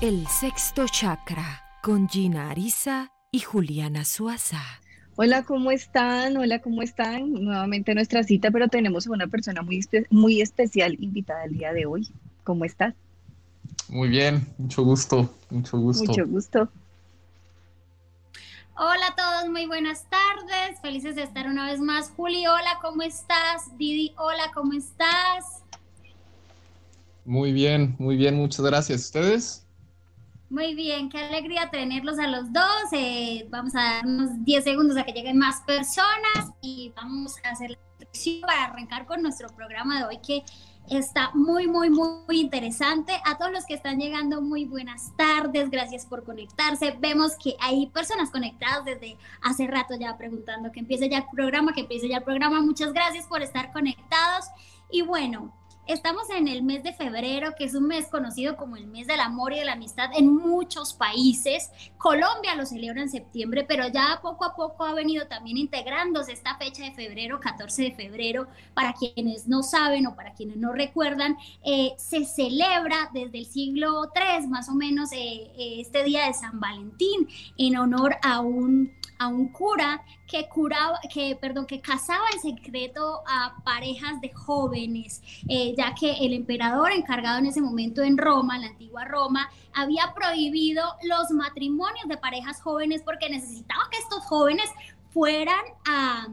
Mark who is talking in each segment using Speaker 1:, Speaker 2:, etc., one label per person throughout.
Speaker 1: El sexto chakra con Gina Arisa y Juliana Suaza.
Speaker 2: Hola, ¿cómo están? Hola, ¿cómo están? Nuevamente nuestra cita, pero tenemos a una persona muy, muy especial invitada el día de hoy. ¿Cómo estás?
Speaker 3: Muy bien, mucho gusto, mucho gusto.
Speaker 2: Mucho gusto.
Speaker 4: Hola a todos, muy buenas tardes. Felices de estar una vez más. Juli, hola, ¿cómo estás? Didi, hola, ¿cómo estás?
Speaker 3: Muy bien, muy bien, muchas gracias. ¿Ustedes?
Speaker 4: Muy bien, qué alegría tenerlos a los dos. Eh, vamos a darnos 10 segundos a que lleguen más personas y vamos a hacer la introducción para arrancar con nuestro programa de hoy que Está muy, muy, muy interesante. A todos los que están llegando, muy buenas tardes. Gracias por conectarse. Vemos que hay personas conectadas desde hace rato ya preguntando que empiece ya el programa, que empiece ya el programa. Muchas gracias por estar conectados. Y bueno, Estamos en el mes de febrero, que es un mes conocido como el mes del amor y de la amistad en muchos países. Colombia lo celebra en septiembre, pero ya poco a poco ha venido también integrándose esta fecha de febrero, 14 de febrero. Para quienes no saben o para quienes no recuerdan, eh, se celebra desde el siglo III más o menos eh, eh, este día de San Valentín en honor a un a un cura que curaba, que, perdón, que casaba en secreto a parejas de jóvenes, eh, ya que el emperador encargado en ese momento en Roma, en la antigua Roma, había prohibido los matrimonios de parejas jóvenes porque necesitaba que estos jóvenes fueran a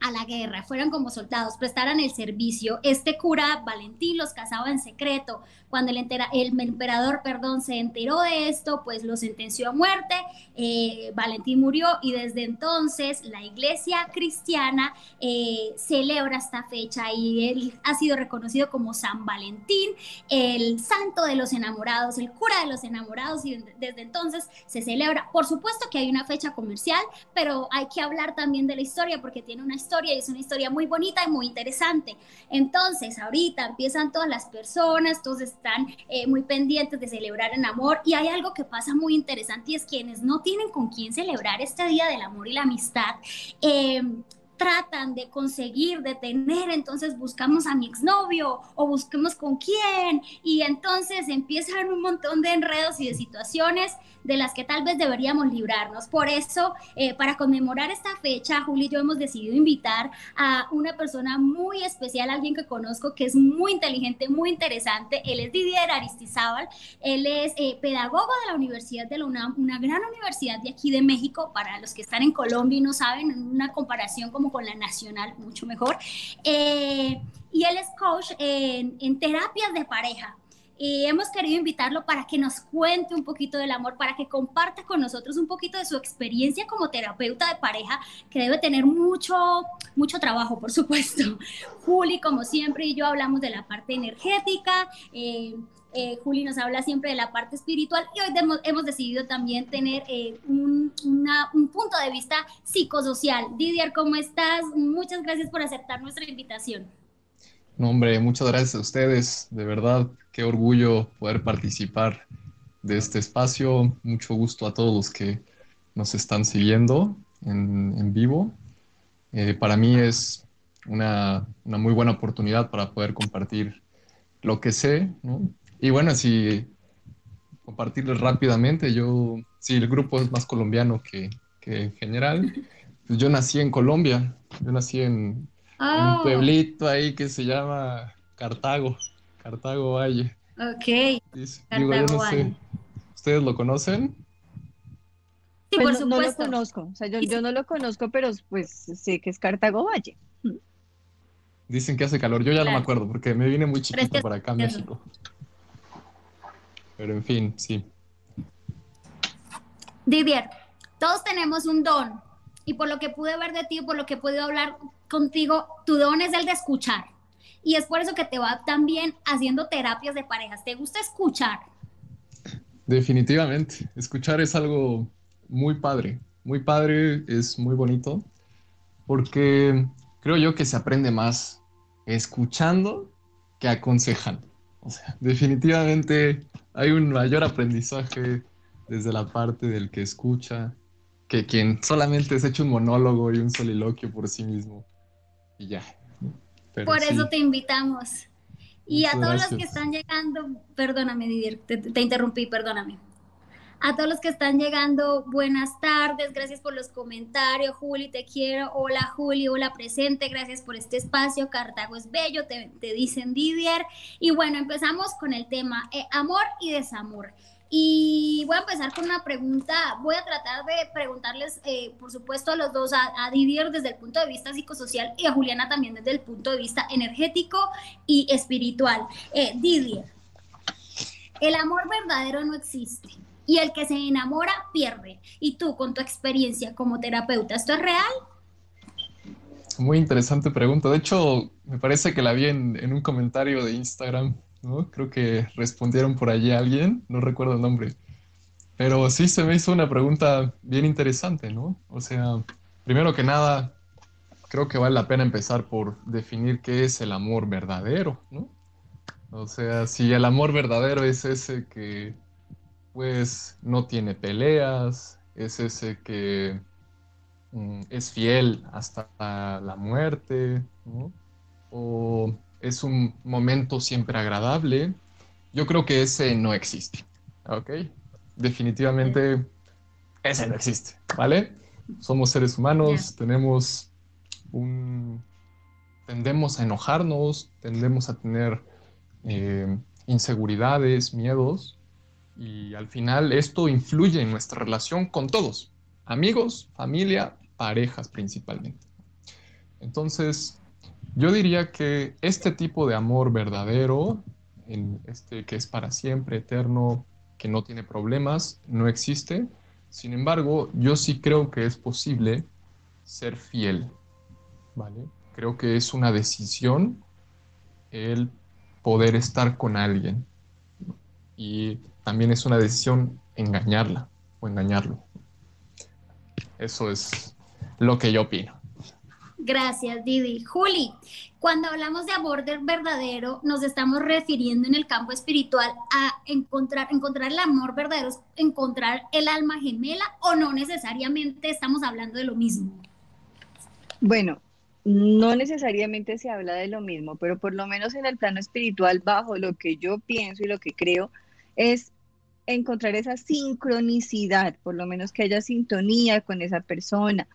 Speaker 4: a la guerra, fueran como soldados, prestaran el servicio. Este cura Valentín los casaba en secreto. Cuando el, el emperador perdón, se enteró de esto, pues lo sentenció a muerte. Eh, Valentín murió y desde entonces la iglesia cristiana eh, celebra esta fecha y él ha sido reconocido como San Valentín, el santo de los enamorados, el cura de los enamorados y desde entonces se celebra. Por supuesto que hay una fecha comercial, pero hay que hablar también de la historia porque tiene una historia historia y es una historia muy bonita y muy interesante. Entonces, ahorita empiezan todas las personas, todos están eh, muy pendientes de celebrar el amor y hay algo que pasa muy interesante y es quienes no tienen con quién celebrar este día del amor y la amistad. Eh, tratan de conseguir, de tener, entonces buscamos a mi exnovio o busquemos con quién y entonces empiezan un montón de enredos y de situaciones de las que tal vez deberíamos librarnos. Por eso, eh, para conmemorar esta fecha, Juli y yo hemos decidido invitar a una persona muy especial, alguien que conozco que es muy inteligente, muy interesante. Él es Didier Aristizábal, él es eh, pedagogo de la Universidad de la UNAM, una gran universidad de aquí de México, para los que están en Colombia y no saben, en una comparación como con la nacional, mucho mejor. Eh, y él es coach en, en terapias de pareja y hemos querido invitarlo para que nos cuente un poquito del amor, para que comparta con nosotros un poquito de su experiencia como terapeuta de pareja, que debe tener mucho, mucho trabajo, por supuesto. Juli, como siempre, y yo hablamos de la parte energética. Eh, eh, Juli nos habla siempre de la parte espiritual y hoy hemos, decidido también tener eh, un, un, punto de vista psicosocial. Didier, ¿cómo estás? Muchas gracias por aceptar nuestra invitación.
Speaker 3: No, hombre, muchas gracias a ustedes. De verdad, qué orgullo poder participar de este espacio. Mucho gusto a todos los que nos están siguiendo en, vivo. Eh, para mí es una, muy buena oportunidad para poder compartir lo que sé. Y bueno, si compartirles rápidamente, yo, sí, el grupo es más colombiano que, que en general. Pues yo nací en Colombia, yo nací en, un ah. pueblito ahí que se llama Cartago, Cartago Valle.
Speaker 4: Ok.
Speaker 3: ¿Ustedes lo conocen?
Speaker 2: Sí, pues por no, supuesto. No lo conozco, o sea, yo, no lo conozco, pero pues sé que es Cartago Valle.
Speaker 3: Dicen que hace calor, yo ya no me acuerdo porque me vine muy chiquito para acá a México. Pero en fin, sí.
Speaker 4: Didier, todos tenemos un don y por lo que pude ver de ti, por lo que he podido hablar contigo, tu don es el de escuchar. Y es por eso que te va también haciendo terapias de parejas. ¿Te gusta escuchar?
Speaker 3: Definitivamente. Escuchar es algo muy padre. Muy padre, es muy bonito. Porque creo yo que se aprende más escuchando que aconsejando. O sea, definitivamente hay un mayor aprendizaje desde la parte del que escucha que quien solamente se hecho un monólogo y un soliloquio por sí mismo. Y ya.
Speaker 4: por eso te invitamos. Y a todos los que están llegando, perdóname, Didier, te, interrumpí, perdóname. A todos los que están llegando, buenas tardes, gracias por los comentarios, Juli, te quiero, hola Juli, hola presente, gracias por este espacio, Cartago es bello, te, dicen Didier. Y bueno, empezamos con el tema eh, amor y desamor. Y voy a empezar con una pregunta. Voy a tratar de preguntarles, eh, por supuesto, a los dos, a, Didier desde el punto de vista psicosocial y a Juliana también desde el punto de vista energético y espiritual. Eh, Didier, el amor verdadero no existe y el que se enamora pierde. Y tú, con tu experiencia como terapeuta, ¿esto es real?
Speaker 3: Muy interesante pregunta. De hecho, me parece que la vi en un comentario de Instagram ¿no? Creo que respondieron por allí alguien, no recuerdo el nombre. Pero sí se me hizo una pregunta bien interesante, ¿no? O sea, primero que nada, creo que vale la pena empezar por definir qué es el amor verdadero, ¿no? O sea, si el amor verdadero es ese que, pues, no tiene peleas, es ese que mm, es fiel hasta la muerte, ¿no? O es un momento siempre agradable. Yo creo que ese no existe, ¿ok? Definitivamente ese no existe, ¿vale? Somos seres humanos, tenemos un... tendemos a enojarnos, tendemos a tener eh, inseguridades, miedos, y al final esto influye en nuestra relación con todos, amigos, familia, parejas principalmente. Entonces, yo diría que este tipo de amor verdadero, este que es para siempre, eterno, que no tiene problemas, no existe. Sin embargo, yo sí creo que es posible ser fiel, ¿vale? Creo que es una decisión el poder estar con alguien. Y también es una decisión engañarla o engañarlo. Eso es lo que yo opino.
Speaker 4: Gracias, Didi. Juli, cuando hablamos de amor verdadero, nos estamos refiriendo en el campo espiritual a encontrar, encontrar el amor verdadero, encontrar el alma gemela o no necesariamente estamos hablando de lo mismo.
Speaker 2: Bueno, no necesariamente se habla de lo mismo, pero por lo menos en el plano espiritual, bajo lo que yo pienso y lo que creo, es encontrar esa sincronicidad, por lo menos que haya sintonía con esa persona,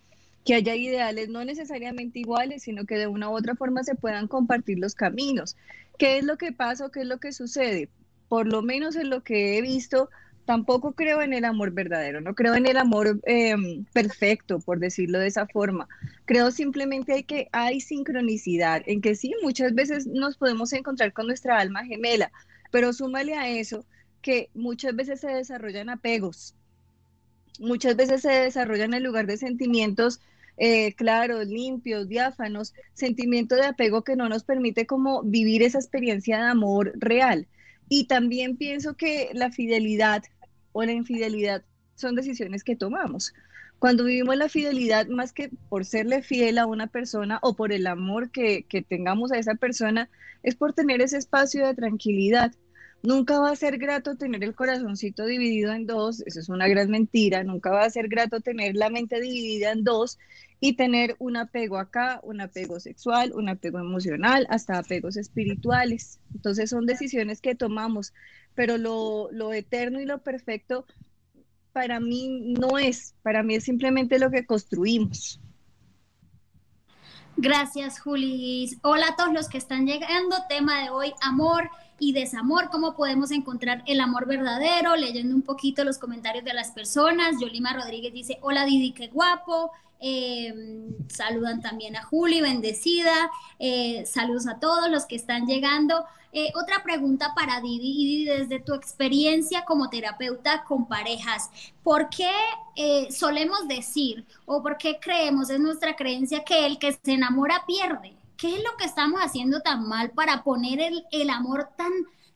Speaker 2: que haya ideales no necesariamente iguales, sino que de una u otra forma se puedan compartir los caminos. ¿Qué es lo que pasa o qué es lo que sucede? Por lo menos en lo que he visto, tampoco creo en el amor verdadero, no creo en el amor em, perfecto, por decirlo de esa forma. Creo simplemente que hay sincronicidad, en que sí, muchas veces nos podemos encontrar con nuestra alma gemela, pero súmale a eso que muchas veces se desarrollan apegos, muchas veces se desarrollan en lugar de sentimientos eh, claros, limpios, diáfanos, sentimiento de apego que no nos permite como vivir esa experiencia de amor real. Y también pienso que la fidelidad o la infidelidad son decisiones que tomamos. Cuando vivimos la fidelidad, más que por serle fiel a una persona o por el amor que, que tengamos a esa persona, es por tener ese espacio de tranquilidad Nunca va a ser grato tener el corazoncito dividido en dos, eso es una gran mentira, nunca va a ser grato tener la mente dividida en dos y tener un apego acá, un apego sexual, un apego emocional, hasta apegos espirituales. Entonces son decisiones que tomamos, pero lo, eterno y lo perfecto para mí no es, para mí es simplemente lo que construimos.
Speaker 4: Gracias, Juli. Hola a todos los que están llegando. Tema de hoy, amor y desamor, cómo podemos encontrar el amor verdadero, leyendo un poquito los comentarios de las personas. Yolima Rodríguez dice, hola Didi, qué guapo. Eh, saludan también a Juli, bendecida. Eh, saludos a todos los que están llegando. Eh, otra pregunta para Didi, desde tu experiencia como terapeuta con parejas, ¿por qué solemos decir o por qué creemos, es nuestra creencia, que el que se enamora pierde? ¿Qué es lo que estamos haciendo tan mal para poner el, amor tan,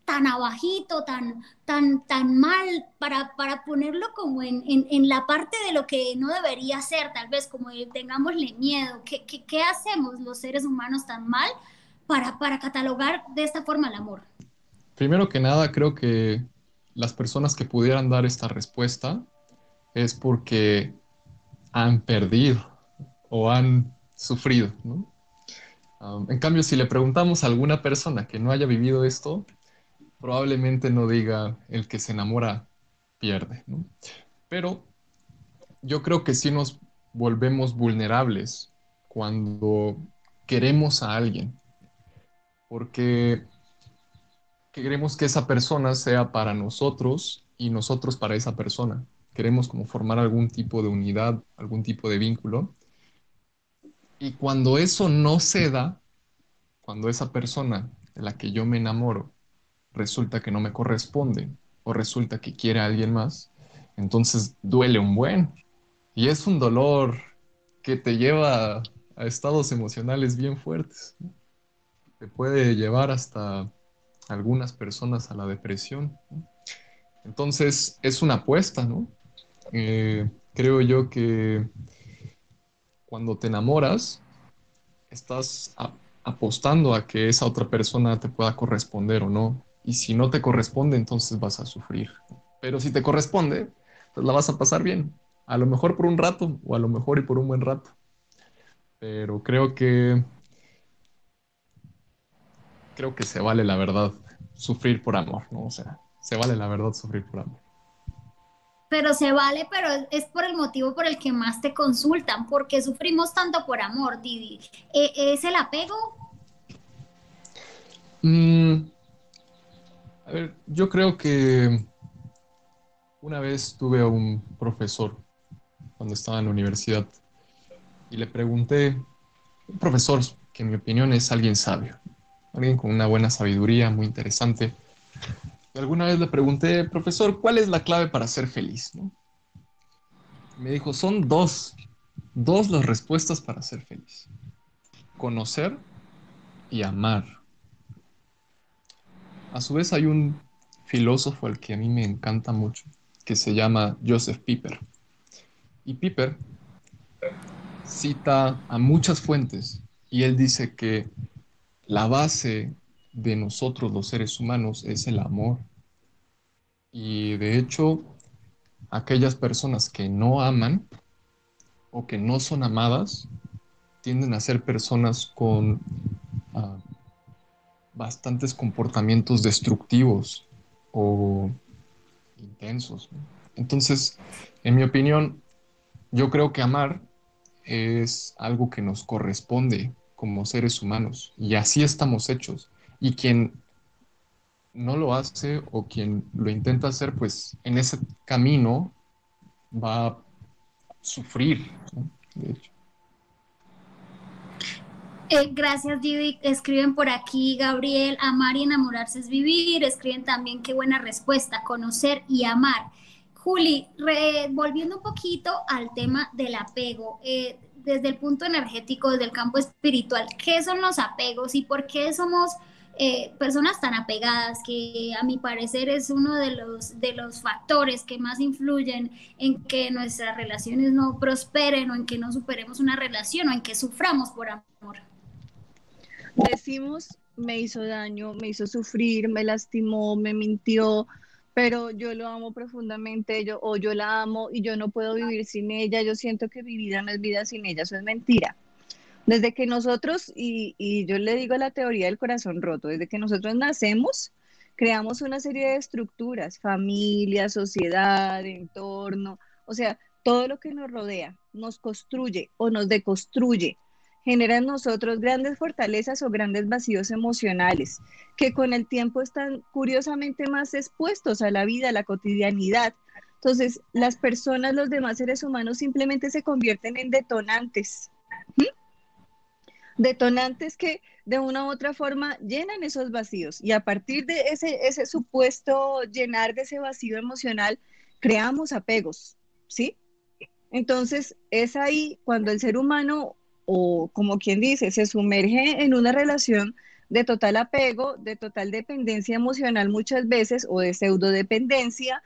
Speaker 4: tan abajito, tan, tan, tan mal, para, para ponerlo como en, la parte de lo que no debería ser, tal vez como tengámosle miedo? ¿Qué, qué, hacemos los seres humanos tan mal para, para catalogar de esta forma el amor?
Speaker 3: Primero que nada, creo que las personas que pudieran dar esta respuesta es porque han perdido o han sufrido, ¿no? En cambio, si le preguntamos a alguna persona que no haya vivido esto, probablemente no diga el que se enamora pierde. Pero yo creo que sí nos volvemos vulnerables cuando queremos a alguien, porque queremos que esa persona sea para nosotros y nosotros para esa persona. Queremos como formar algún tipo de unidad, algún tipo de vínculo. Y cuando eso no se da, cuando esa persona de la que yo me enamoro resulta que no me corresponde o resulta que quiere a alguien más, entonces duele un buen. Y es un dolor que te lleva a estados emocionales bien fuertes. Te puede llevar hasta algunas personas a la depresión. Entonces es una apuesta, ¿no? Eh, creo yo que cuando te enamoras, estás apostando a que esa otra persona te pueda corresponder o no. Y si no te corresponde, entonces vas a sufrir. Pero si te corresponde, pues la vas a pasar bien. A lo mejor por un rato o a lo mejor y por un buen rato. Pero creo que creo que se vale la verdad sufrir por amor, ¿no? O sea, se vale la verdad sufrir por amor.
Speaker 4: Pero se vale, pero es por el motivo por el que más te consultan, porque sufrimos tanto por amor, Didi. ¿E, ¿Es el apego?
Speaker 3: Mm, a ver, yo creo que una vez tuve a un profesor cuando estaba en la universidad y le pregunté, un profesor que en mi opinión es alguien sabio, alguien con una buena sabiduría, muy interesante. Alguna vez le pregunté, profesor, ¿cuál es la clave para ser feliz? Me dijo, son dos, dos las respuestas para ser feliz. Conocer y amar. A su vez hay un filósofo al que a mí me encanta mucho, que se llama Joseph Piper. Y Piper cita a muchas fuentes y él dice que la base de nosotros los seres humanos es el amor. Y de hecho, aquellas personas que no aman o que no son amadas tienden a ser personas con ah, bastantes comportamientos destructivos o intensos. Entonces, en mi opinión, yo creo que amar es algo que nos corresponde como seres humanos y así estamos hechos. Y quien no lo hace o quien lo intenta hacer, pues en ese camino va a sufrir, de hecho.
Speaker 4: Eh, gracias, Didi. Escriben por aquí, Gabriel, amar y enamorarse es vivir. Escriben también qué buena respuesta, conocer y amar. Juli, volviendo un poquito al tema del apego, eh, desde el punto energético, desde el campo espiritual, ¿qué son los apegos y por qué somos eh, personas tan apegadas, que a mi parecer es uno de los, de los factores que más influyen en que nuestras relaciones no prosperen o en que no superemos una relación o en que suframos por amor?
Speaker 2: decimos, me hizo daño, me hizo sufrir, me lastimó, me mintió, pero yo lo amo profundamente, yo, o yo la amo y yo no puedo vivir sin ella, yo siento que mi vida no es vida sin ella, eso es mentira. Desde que nosotros, y, y yo le digo la teoría del corazón roto, desde que nosotros nacemos, creamos una serie de estructuras, familia, sociedad, entorno, o sea, todo lo que nos rodea nos construye o nos deconstruye genera en nosotros grandes fortalezas o grandes vacíos emocionales, que con el tiempo están curiosamente más expuestos a la vida, a la cotidianidad. Entonces, las personas, los demás seres humanos simplemente se convierten en detonantes. Detonantes que de una u otra forma llenan esos vacíos y a partir de ese, supuesto llenar de ese vacío emocional, creamos apegos, ¿sí? Entonces, es ahí cuando el ser humano o como quien dice, se sumerge en una relación de total apego, de total dependencia emocional muchas veces o de pseudodependencia,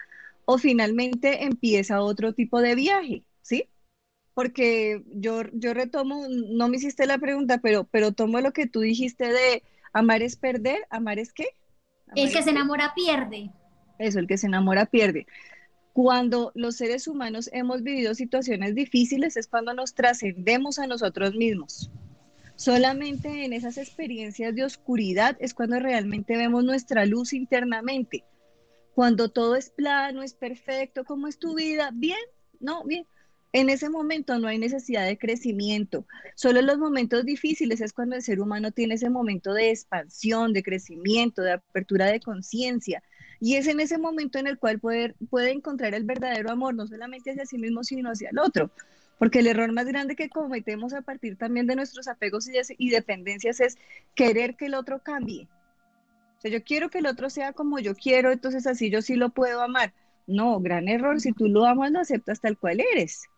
Speaker 2: o finalmente empieza otro tipo de viaje, ¿sí? Porque yo, yo retomo, no me hiciste la pregunta, pero, pero tomo lo que tú dijiste de amar es perder, amar es qué?
Speaker 4: el que se enamora pierde.
Speaker 2: Eso, el que se enamora pierde. Cuando los seres humanos hemos vivido situaciones difíciles es cuando nos trascendemos a nosotros mismos. Solamente en esas experiencias de oscuridad es cuando realmente vemos nuestra luz internamente. Cuando todo es plano, es perfecto, ¿cómo es tu vida? Bien, no, bien. En ese momento no hay necesidad de crecimiento. Solo en los momentos difíciles es cuando el ser humano tiene ese momento de expansión, de crecimiento, de apertura de conciencia. Y es en ese momento en el cual puede, puede encontrar el verdadero amor, no solamente hacia sí mismo, sino hacia el otro. Porque el error más grande que cometemos a partir también de nuestros apegos y, dependencias es querer que el otro cambie. O sea, yo quiero que el otro sea como yo quiero, entonces así yo sí lo puedo amar. No, gran error. Si tú lo amas, lo aceptas tal cual eres.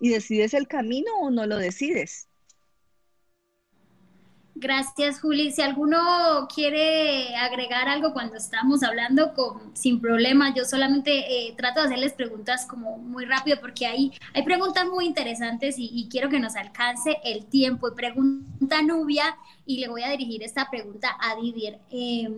Speaker 2: Y decides el camino o no lo decides.
Speaker 4: Gracias, Juli. Si alguno quiere agregar algo cuando estamos hablando, con, sin problema, yo solamente eh, trato de hacerles preguntas como muy rápido porque hay, hay preguntas muy interesantes y, quiero que nos alcance el tiempo. Y pregunta Nubia, y le voy a dirigir esta pregunta a Didier. Eh,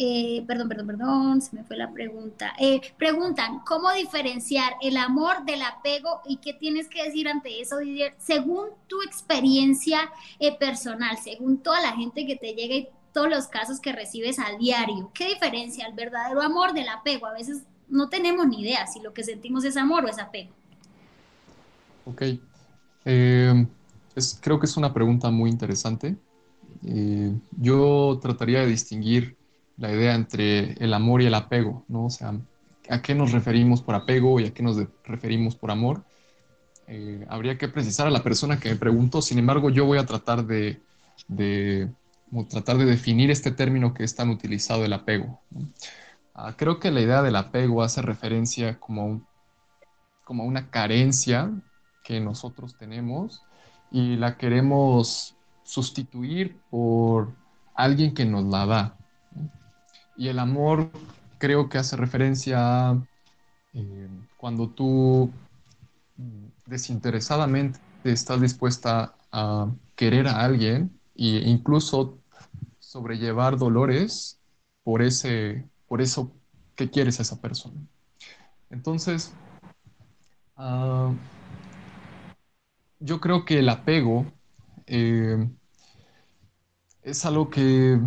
Speaker 4: eh, perdón, perdón, perdón, se me fue la pregunta. Eh, preguntan, ¿cómo diferenciar el amor del apego y qué tienes que decir ante eso, Didier? Según tu experiencia eh, personal, según toda la gente que te llega y todos los casos que recibes a diario, ¿qué diferencia el verdadero amor del apego? A veces no tenemos ni idea si lo que sentimos es amor o es apego.
Speaker 3: Ok. creo que es una pregunta muy interesante. yo trataría de distinguir la idea entre el amor y el apego, ¿no? O sea, ¿a qué nos referimos por apego y a qué nos referimos por amor? Eh, habría que precisar a la persona que me preguntó, sin embargo, yo voy a tratar de, tratar de definir este término que es tan utilizado, el apego. Ah, creo que la idea del apego hace referencia como, como a una carencia que nosotros tenemos y la queremos sustituir por alguien que nos la da. Y el amor creo que hace referencia a eh, cuando tú desinteresadamente estás dispuesta a querer a alguien e incluso sobrellevar dolores por, ese, por eso que quieres a esa persona. Entonces, ah, yo creo que el apego eh, es algo que,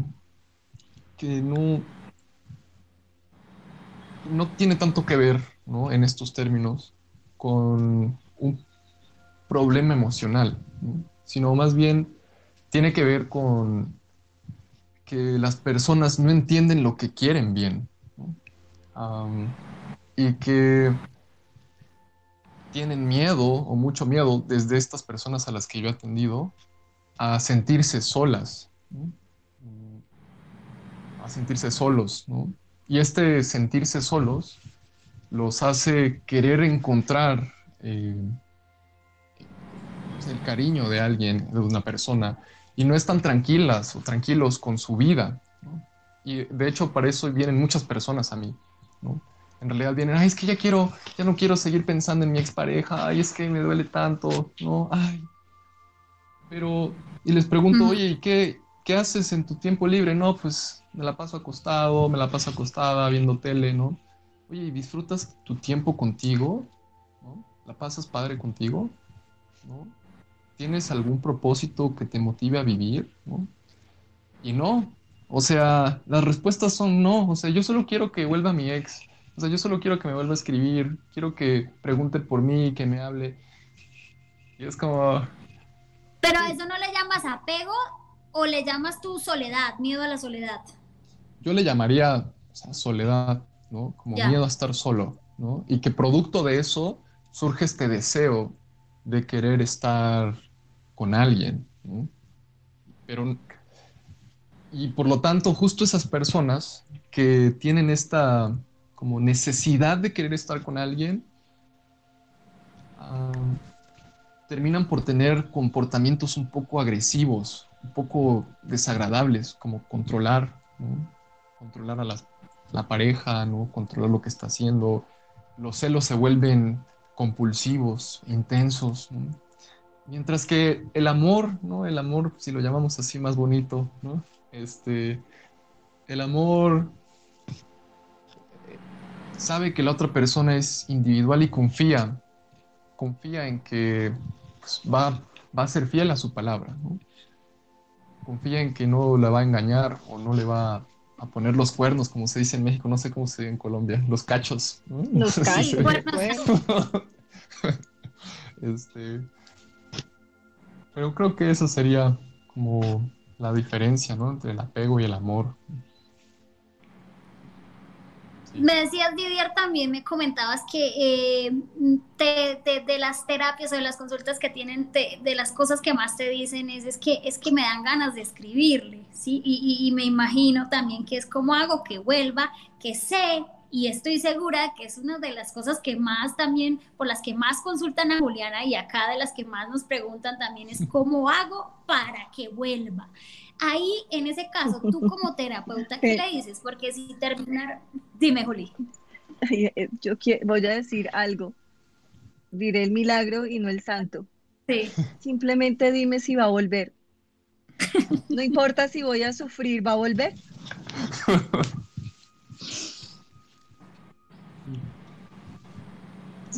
Speaker 3: que no, no tiene tanto que ver, ¿no? En estos términos, con un problema emocional, sino más bien tiene que ver con que las personas no entienden lo que quieren bien y que tienen miedo o mucho miedo desde estas personas a las que yo he atendido a sentirse solas, a sentirse solos, ¿no? Y este sentirse solos los hace querer encontrar eh, el cariño de alguien, de una persona, y no están tranquilas o tranquilos con su vida. Y de hecho para eso vienen muchas personas a mí. En realidad vienen, ay, es que ya quiero, ya no quiero seguir pensando en mi expareja, ay, es que me duele tanto, ¿no? Ay. Pero, y les pregunto, oye, ¿y qué, qué haces en tu tiempo libre? No, pues me la paso acostado, me la paso acostada viendo tele, ¿no? Oye, ¿y disfrutas tu tiempo contigo? ¿No? ¿La pasas padre contigo? ¿No? ¿Tienes algún propósito que te motive a vivir? ¿no? Y no, o sea, las respuestas son no, o sea, yo solo quiero que vuelva mi ex, o sea, yo solo quiero que me vuelva a escribir, quiero que pregunte por mí, que me hable. Y es como...
Speaker 4: Pero eso no le llamas apego o le llamas tu soledad, miedo a la soledad
Speaker 3: yo le llamaría soledad, ¿no? Como miedo a estar solo, ¿no? Y que producto de eso surge este deseo de querer estar con alguien, ¿no? Pero, y por lo tanto, justo esas personas que tienen esta como necesidad de querer estar con alguien, ah, terminan por tener comportamientos un poco agresivos, un poco desagradables, como controlar, controlar a la, pareja, ¿no? Controlar lo que está haciendo. Los celos se vuelven compulsivos, intensos, Mientras que el amor, ¿no? El amor, si lo llamamos así más bonito, ¿no? Este, el amor sabe que la otra persona es individual y confía, confía en que pues, va, va a ser fiel a su palabra, ¿no? Confía en que no la va a engañar o no le va a poner los cuernos, como se dice en México, no sé cómo se dice en Colombia, los cachos.
Speaker 2: Los cachos.
Speaker 3: este, pero creo que eso sería como la diferencia, ¿no? Entre el apego y el amor.
Speaker 4: Me decías, Didier, también me comentabas que eh, de las terapias o de las consultas que tienen, de las cosas que más te dicen es, es, que, es que me dan ganas de escribirle, ¿sí? Y, y me imagino también que es como hago que vuelva, que sé y estoy segura que es una de las cosas que más también, por las que más consultan a Juliana y acá de las que más nos preguntan también es cómo hago para que vuelva. Ahí, en ese caso, tú como terapeuta, ¿qué le dices? Porque si terminar, dime, Juli.
Speaker 2: Eh, yo voy a decir algo. Diré el milagro y no el santo.
Speaker 4: Sí.
Speaker 2: Simplemente dime si va a volver. No importa si voy a sufrir, ¿va a volver?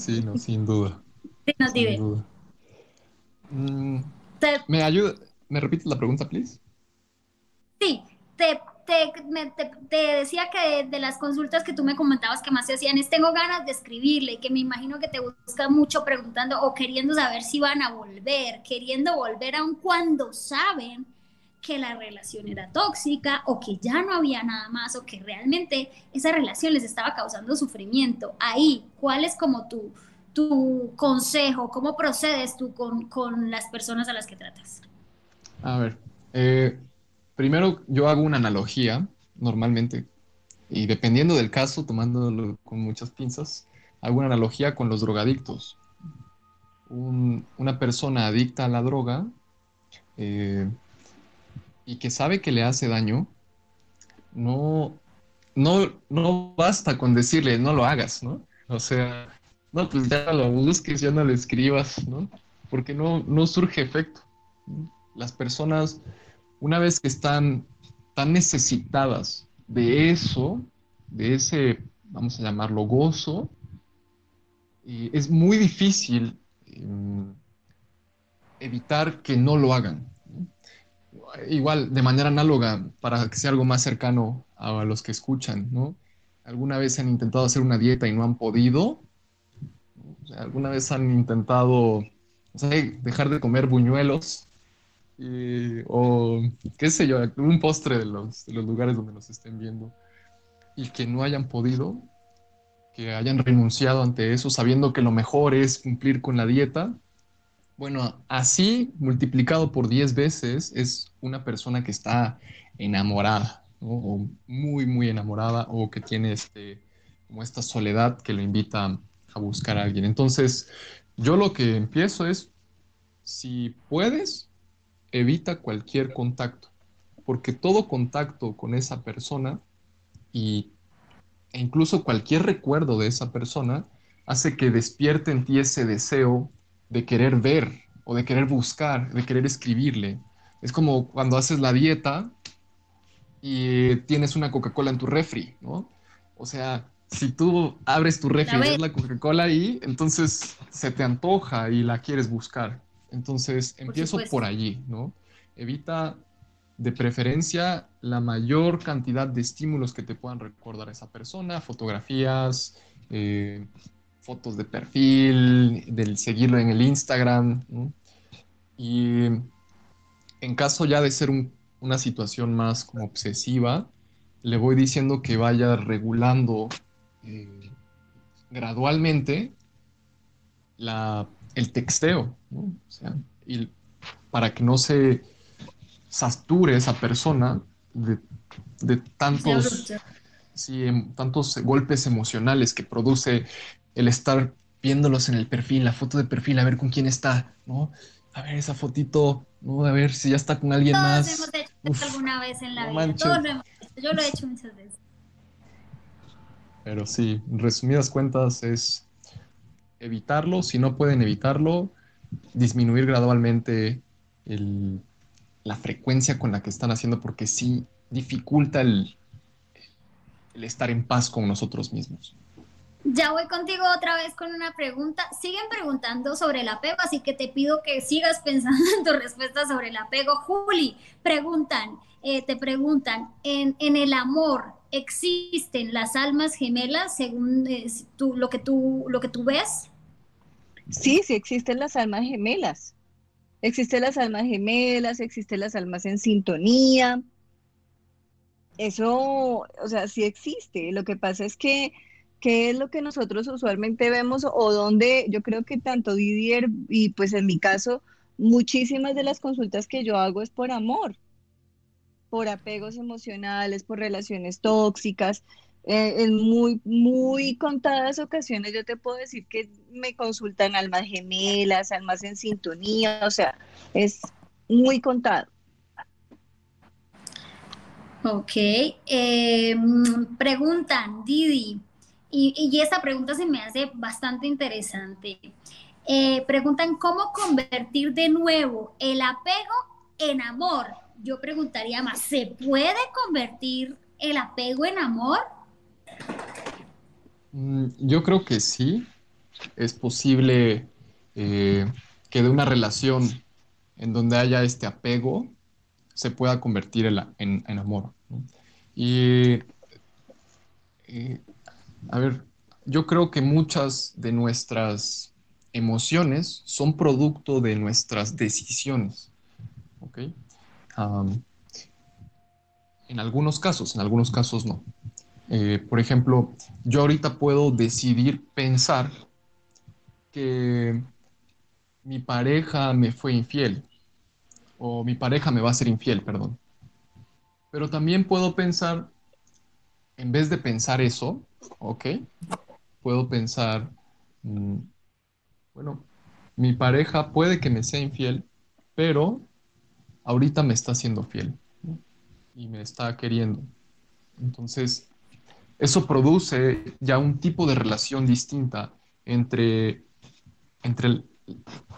Speaker 3: Sí, no, sin duda.
Speaker 4: Sí, no, sin duda.
Speaker 3: Mm, ¿Me ayuda? ¿Me repites la pregunta, please?
Speaker 4: Sí, te, te, decía que de, las consultas que tú me comentabas que más se hacían es tengo ganas de escribirle, que me imagino que te busca mucho preguntando o queriendo saber si van a volver, queriendo volver aun cuando saben que la relación era tóxica o que ya no había nada más o que realmente esa relación les estaba causando sufrimiento. Ahí, ¿cuál es como tu, tu consejo? ¿Cómo procedes tú con, las personas a las que tratas?
Speaker 3: A ver, eh, primero yo hago una analogía normalmente y dependiendo del caso, tomándolo con muchas pinzas, hago una analogía con los drogadictos. una persona adicta a la droga eh, y que sabe que le hace daño, no, no, no basta con decirle no lo hagas, ¿no? O sea, no, pues ya no lo busques, ya no lo escribas, ¿no? Porque no, no surge efecto. Las personas, una vez que están tan necesitadas de eso, de ese, vamos a llamarlo gozo, es muy difícil em, evitar que no lo hagan igual de manera análoga para que sea algo más cercano a los que escuchan, ¿no? ¿Alguna vez han intentado hacer una dieta y no han podido? ¿Alguna vez han intentado dejar de comer buñuelos? o qué sé yo, un postre de los, de los lugares donde nos estén viendo y que no hayan podido, que hayan renunciado ante eso sabiendo que lo mejor es cumplir con la dieta bueno, así multiplicado por 10 veces es una persona que está enamorada, o muy, muy enamorada, o que tiene este, como esta soledad que lo invita a buscar a alguien. Entonces, yo lo que empiezo es, si puedes, evita cualquier contacto, porque todo contacto con esa persona y, e incluso cualquier recuerdo de esa persona hace que despierte en ti ese deseo de querer ver o de querer buscar, de querer escribirle. Es como cuando haces la dieta y tienes una Coca-Cola en tu refri, ¿no? O sea, si tú abres tu refri y ves la Coca-Cola ahí, entonces se te antoja y la quieres buscar. Entonces empiezo por, allí, ¿no? Evita de preferencia la mayor cantidad de estímulos que te puedan recordar a esa persona, fotografías, eh, fotos de perfil, del seguirlo en el Instagram. Y en caso ya de ser una situación más como obsesiva, le voy diciendo que vaya regulando eh, gradualmente el texteo, y para que no se sature esa persona de, tantos, em, tantos golpes emocionales que produce el estar viéndolos en el perfil, la foto de perfil, a ver con quién está, ¿no? A ver esa fotito, ¿no? A ver si ya está con alguien
Speaker 4: Todos
Speaker 3: más.
Speaker 4: hemos hecho esto alguna vez en la vida. Todos lo hemos hecho. Yo lo he hecho muchas veces.
Speaker 3: Pero sí, en resumidas cuentas es evitarlo, si no pueden evitarlo, disminuir gradualmente la frecuencia con la que están haciendo, porque sí dificulta el, el estar en paz con nosotros mismos.
Speaker 4: Ya voy contigo otra vez con una pregunta. Siguen preguntando sobre el apego, así que te pido que sigas pensando en tu respuesta sobre el apego. Juli, preguntan, eh, te preguntan, ¿en, en, el amor existen las almas gemelas según eh, lo, que tú, lo que tú ves?
Speaker 2: Sí, sí existen las almas gemelas. Existen las almas gemelas, existen las almas en sintonía. Eso, o sea, sí existe. Lo que pasa es que, ¿qué es lo que nosotros usualmente vemos o donde yo creo que tanto Didier y pues en mi caso, muchísimas de las consultas que yo hago es por amor, por apegos emocionales, por relaciones tóxicas. Eh, en muy, muy contadas ocasiones yo te puedo decir que me consultan almas gemelas, almas en sintonía, o sea, es muy contado.
Speaker 4: Ok, eh, preguntan, Didi, y, esta pregunta se me hace bastante interesante. Eh, preguntan, ¿cómo convertir de nuevo el apego en amor? Yo preguntaría más, ¿se puede convertir el apego en amor?
Speaker 3: Mm, yo creo que sí, es posible eh, que de una relación en donde haya este apego se pueda convertir en, en, amor. Y, eh, a ver, yo creo que muchas de nuestras emociones son producto de nuestras decisiones. ¿ok? en algunos casos, en algunos casos no. Eh, por ejemplo, yo ahorita puedo decidir pensar que mi pareja me fue infiel o mi pareja me va a ser infiel, perdón. Pero también puedo pensar, en vez de pensar eso, ¿ok? Puedo pensar, mm, bueno, mi pareja puede que me sea infiel, pero ahorita me está siendo fiel y me está queriendo. Entonces, eso produce ya un tipo de relación distinta entre, entre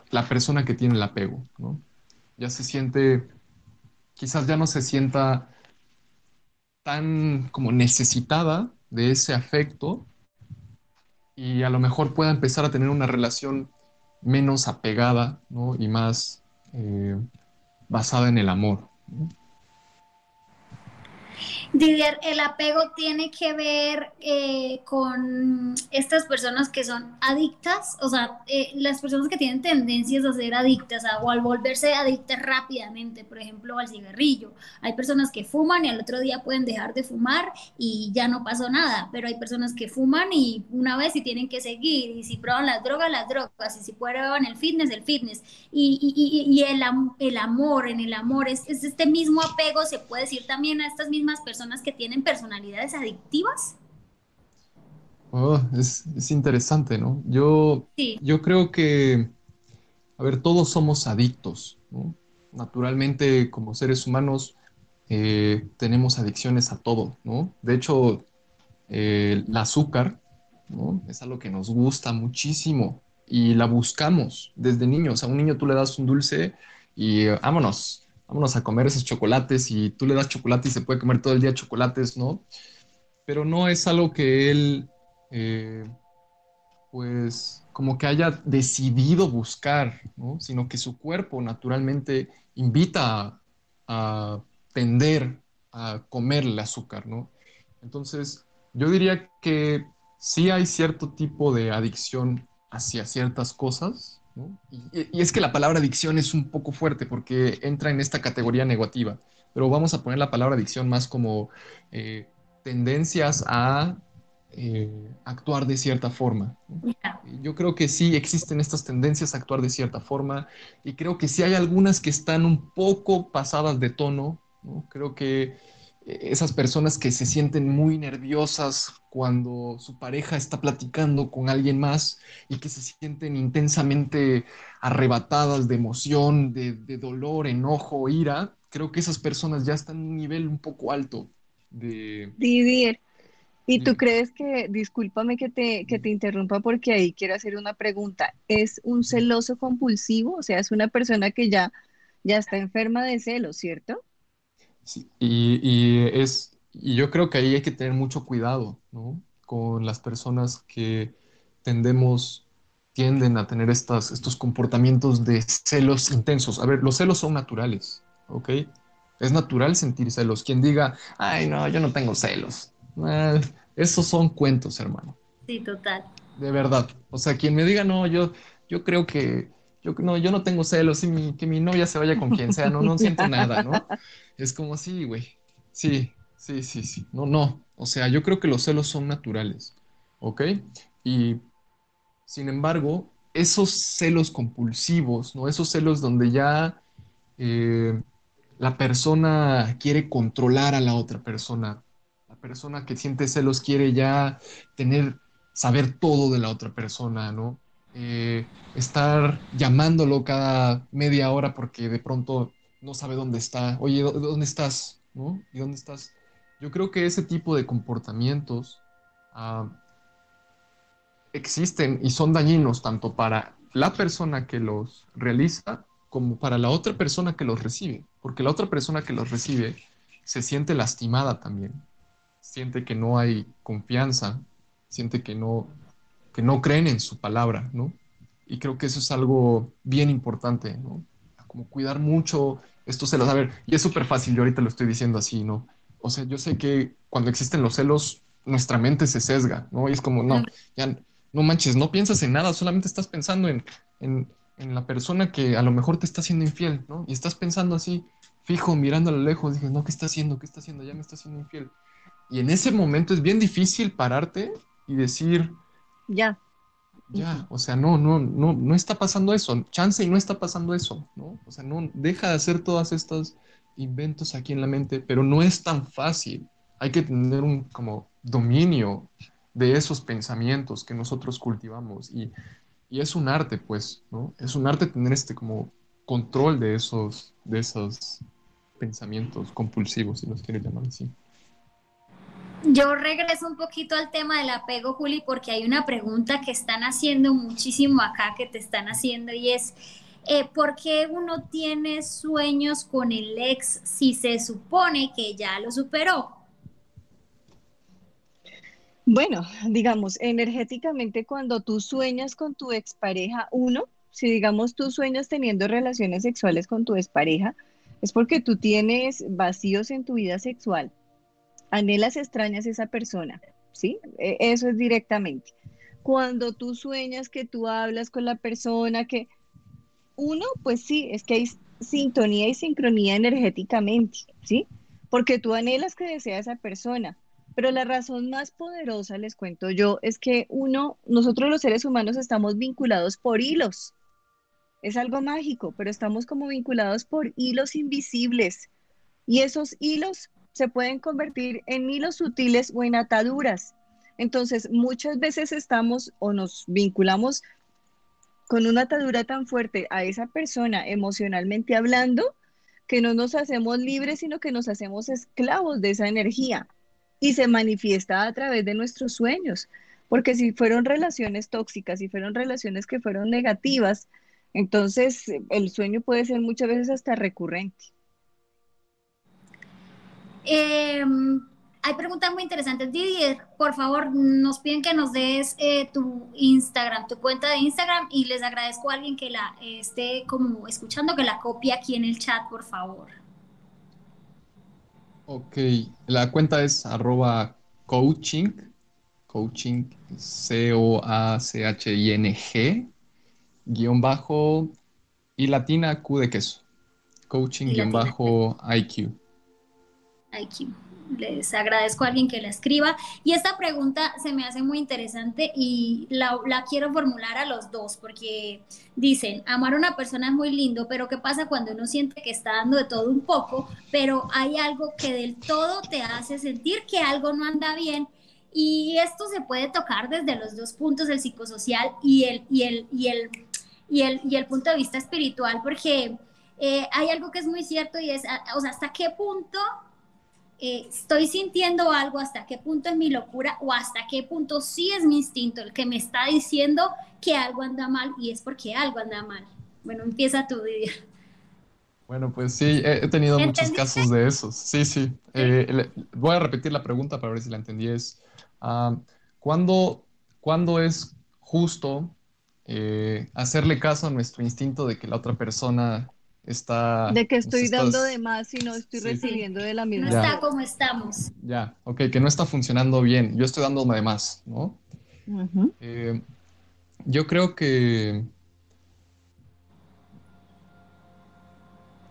Speaker 3: la persona que tiene el apego, ¿no? Ya se siente, quizás ya no se sienta tan como necesitada de ese afecto y a lo mejor pueda empezar a tener una relación menos apegada ¿no? y más eh, basada en el amor.
Speaker 4: Didier, el apego tiene que ver eh, con estas personas que son adictas, o sea, eh, las personas que tienen tendencias a ser adictas o al volverse adictas rápidamente, por ejemplo, al cigarrillo. Hay personas que fuman y al otro día pueden dejar de fumar y ya no pasó nada, pero hay personas que fuman y una vez y tienen que seguir, y si prueban las drogas, las drogas, y si prueban el fitness, el fitness. Y, el, amor, en el amor, es, es este mismo apego, se puede decir también a estas mismas personas que tienen personalidades adictivas?
Speaker 3: Oh, es, interesante, ¿no? Yo, yo creo que, a ver, todos somos adictos, ¿no? Naturalmente, como seres humanos, eh, tenemos adicciones a todo, ¿no? De hecho, eh, el azúcar, ¿no? Es algo que nos gusta muchísimo y la buscamos desde niños. A un niño tú le das un dulce y vámonos, vámonos a comer esos chocolates y tú le das chocolate y se puede comer todo el día chocolates, ¿no? Pero no es algo que él, eh, pues, como que haya decidido buscar, ¿no? Sino que su cuerpo naturalmente invita a, tender a comer el azúcar, ¿no? Entonces, yo diría que sí hay cierto tipo de adicción hacia ciertas cosas, y, es que la palabra adicción es un poco fuerte porque entra en esta categoría negativa, pero vamos a poner la palabra adicción más como eh, tendencias a eh, actuar de cierta forma. Yo creo que sí existen estas tendencias a actuar de cierta forma y creo que sí hay algunas que están un poco pasadas de tono. Creo que esas personas que se sienten muy nerviosas cuando su pareja está platicando con alguien más y que se sienten intensamente arrebatadas de emoción, de, dolor, enojo, ira, creo que esas personas ya están en un nivel un poco alto de...
Speaker 2: Didier, ¿y tú crees que, discúlpame que te, que te interrumpa porque ahí quiero hacer una pregunta, ¿es un celoso compulsivo? O sea, es una persona que ya, ya está enferma de celos, ¿cierto?
Speaker 3: Y, es, y yo creo que ahí hay que tener mucho cuidado, ¿no? con las personas que tendemos, tienden a tener estas, estos comportamientos de celos intensos. A ver, los celos son naturales, ¿ok? Es natural sentir celos. Quien diga, ay, no, yo no tengo celos. Eh, esos son cuentos, hermano.
Speaker 4: Sí, total.
Speaker 3: De verdad. O sea, quien me diga, no, yo, yo creo que yo no, yo no tengo celos, y que mi novia se vaya con quien sea, no, no siento nada, ¿no? Es como así, güey. Sí, sí, sí, sí. No, no. O sea, yo creo que los celos son naturales, ¿ok? Y, sin embargo, esos celos compulsivos, ¿no? Esos celos donde ya eh, la persona quiere controlar a la otra persona, la persona que siente celos quiere ya tener, saber todo de la otra persona, ¿no? Eh, estar llamándolo cada media hora porque de pronto no sabe dónde está. Oye, ¿dónde estás? ¿Y dónde estás? Yo creo que ese tipo de comportamientos existen y son dañinos tanto para la persona que los realiza como para la otra persona que los recibe, porque la otra persona que los recibe se siente lastimada también, siente que no hay confianza, siente que no que no creen en su palabra, ¿no? Y creo que eso es algo bien importante, ¿no? Como cuidar mucho estos celos. A ver, y es súper fácil, yo ahorita lo estoy diciendo así, ¿no? O sea, yo sé que cuando existen los celos, nuestra mente se sesga, ¿no? Y es como, no, ya, no manches, no piensas en nada, solamente estás pensando en, en, en la persona que a lo mejor te está haciendo infiel, ¿no? Y estás pensando así, fijo, mirando a lo lejos, dije, no, ¿qué está haciendo? ¿Qué está haciendo? Ya me está haciendo infiel. Y en ese momento es bien difícil pararte y decir,
Speaker 2: ya.
Speaker 3: Ya, o sea, no, no, no, no está pasando eso. Chance y no está pasando eso, ¿no? O sea, no deja de hacer todas estos inventos aquí en la mente, pero no es tan fácil. Hay que tener un como dominio de esos pensamientos que nosotros cultivamos y, y es un arte, pues, ¿no? Es un arte tener este como control de esos, de esos pensamientos compulsivos, si los quieres llamar así.
Speaker 4: Yo regreso un poquito al tema del apego, Juli, porque hay una pregunta que están haciendo muchísimo acá, que te están haciendo, y es, eh, ¿por qué uno tiene sueños con el ex si se supone que ya lo superó?
Speaker 2: Bueno, digamos, energéticamente cuando tú sueñas con tu expareja, uno, si digamos tú sueñas teniendo relaciones sexuales con tu expareja, es porque tú tienes vacíos en tu vida sexual anhelas, extrañas a esa persona, ¿sí? E, eso es directamente. Cuando tú sueñas que tú hablas con la persona, que uno, pues sí, es que hay sintonía y sincronía energéticamente, ¿sí? Porque tú anhelas que desea a esa persona. Pero la razón más poderosa, les cuento yo, es que uno, nosotros los seres humanos estamos vinculados por hilos. Es algo mágico, pero estamos como vinculados por hilos invisibles. Y esos hilos se pueden convertir en hilos sutiles o en ataduras. Entonces, muchas veces estamos o nos vinculamos con una atadura tan fuerte a esa persona emocionalmente hablando que no nos hacemos libres, sino que nos hacemos esclavos de esa energía y se manifiesta a través de nuestros sueños. Porque si fueron relaciones tóxicas, si fueron relaciones que fueron negativas, entonces el sueño puede ser muchas veces hasta recurrente.
Speaker 4: Em, hay preguntas muy interesantes. Didier, por favor, nos piden que nos des eh, tu Instagram, tu cuenta de Instagram, y les agradezco a alguien que la esté como escuchando, que la copie aquí en el chat, por favor.
Speaker 3: Ok, la cuenta es arroba coaching, coaching, C-O-A-C-H-I-N-G, guion bajo, y latina Q de queso, coaching guion bajo IQ.
Speaker 4: Les agradezco a alguien que la escriba. Y esta pregunta se me hace muy interesante y la, quiero formular a los dos porque dicen, amar a una persona es muy lindo, pero ¿qué pasa cuando uno siente que está dando de todo un poco, pero hay algo que del todo te hace sentir que algo no anda bien? Y esto se puede tocar desde los dos puntos, el psicosocial y el, y el, y el, y el, y el punto de vista espiritual, porque eh, hay algo que es muy cierto y es, o sea, hasta qué punto eh, estoy sintiendo algo, hasta qué punto es mi locura o hasta qué punto sí es mi instinto el que me está diciendo que algo anda mal y es porque algo anda mal. Bueno, empieza tu Didier.
Speaker 3: Bueno, pues sí, he, tenido muchos casos de esos. Sí, sí. Eh, voy a repetir la pregunta para ver si la entendí. Es, ah, ¿cuándo, cuándo es justo eh, hacerle caso a nuestro instinto de que la otra persona está...
Speaker 2: De que estoy
Speaker 3: estás-
Speaker 2: dando de más y no estoy
Speaker 3: Sí.
Speaker 2: recibiendo de la
Speaker 4: No
Speaker 2: misma.
Speaker 3: Ya.
Speaker 4: está como estamos.
Speaker 3: Ya, ok, que no está funcionando bien. Yo estoy dando de más, ¿no? Eh, yo creo que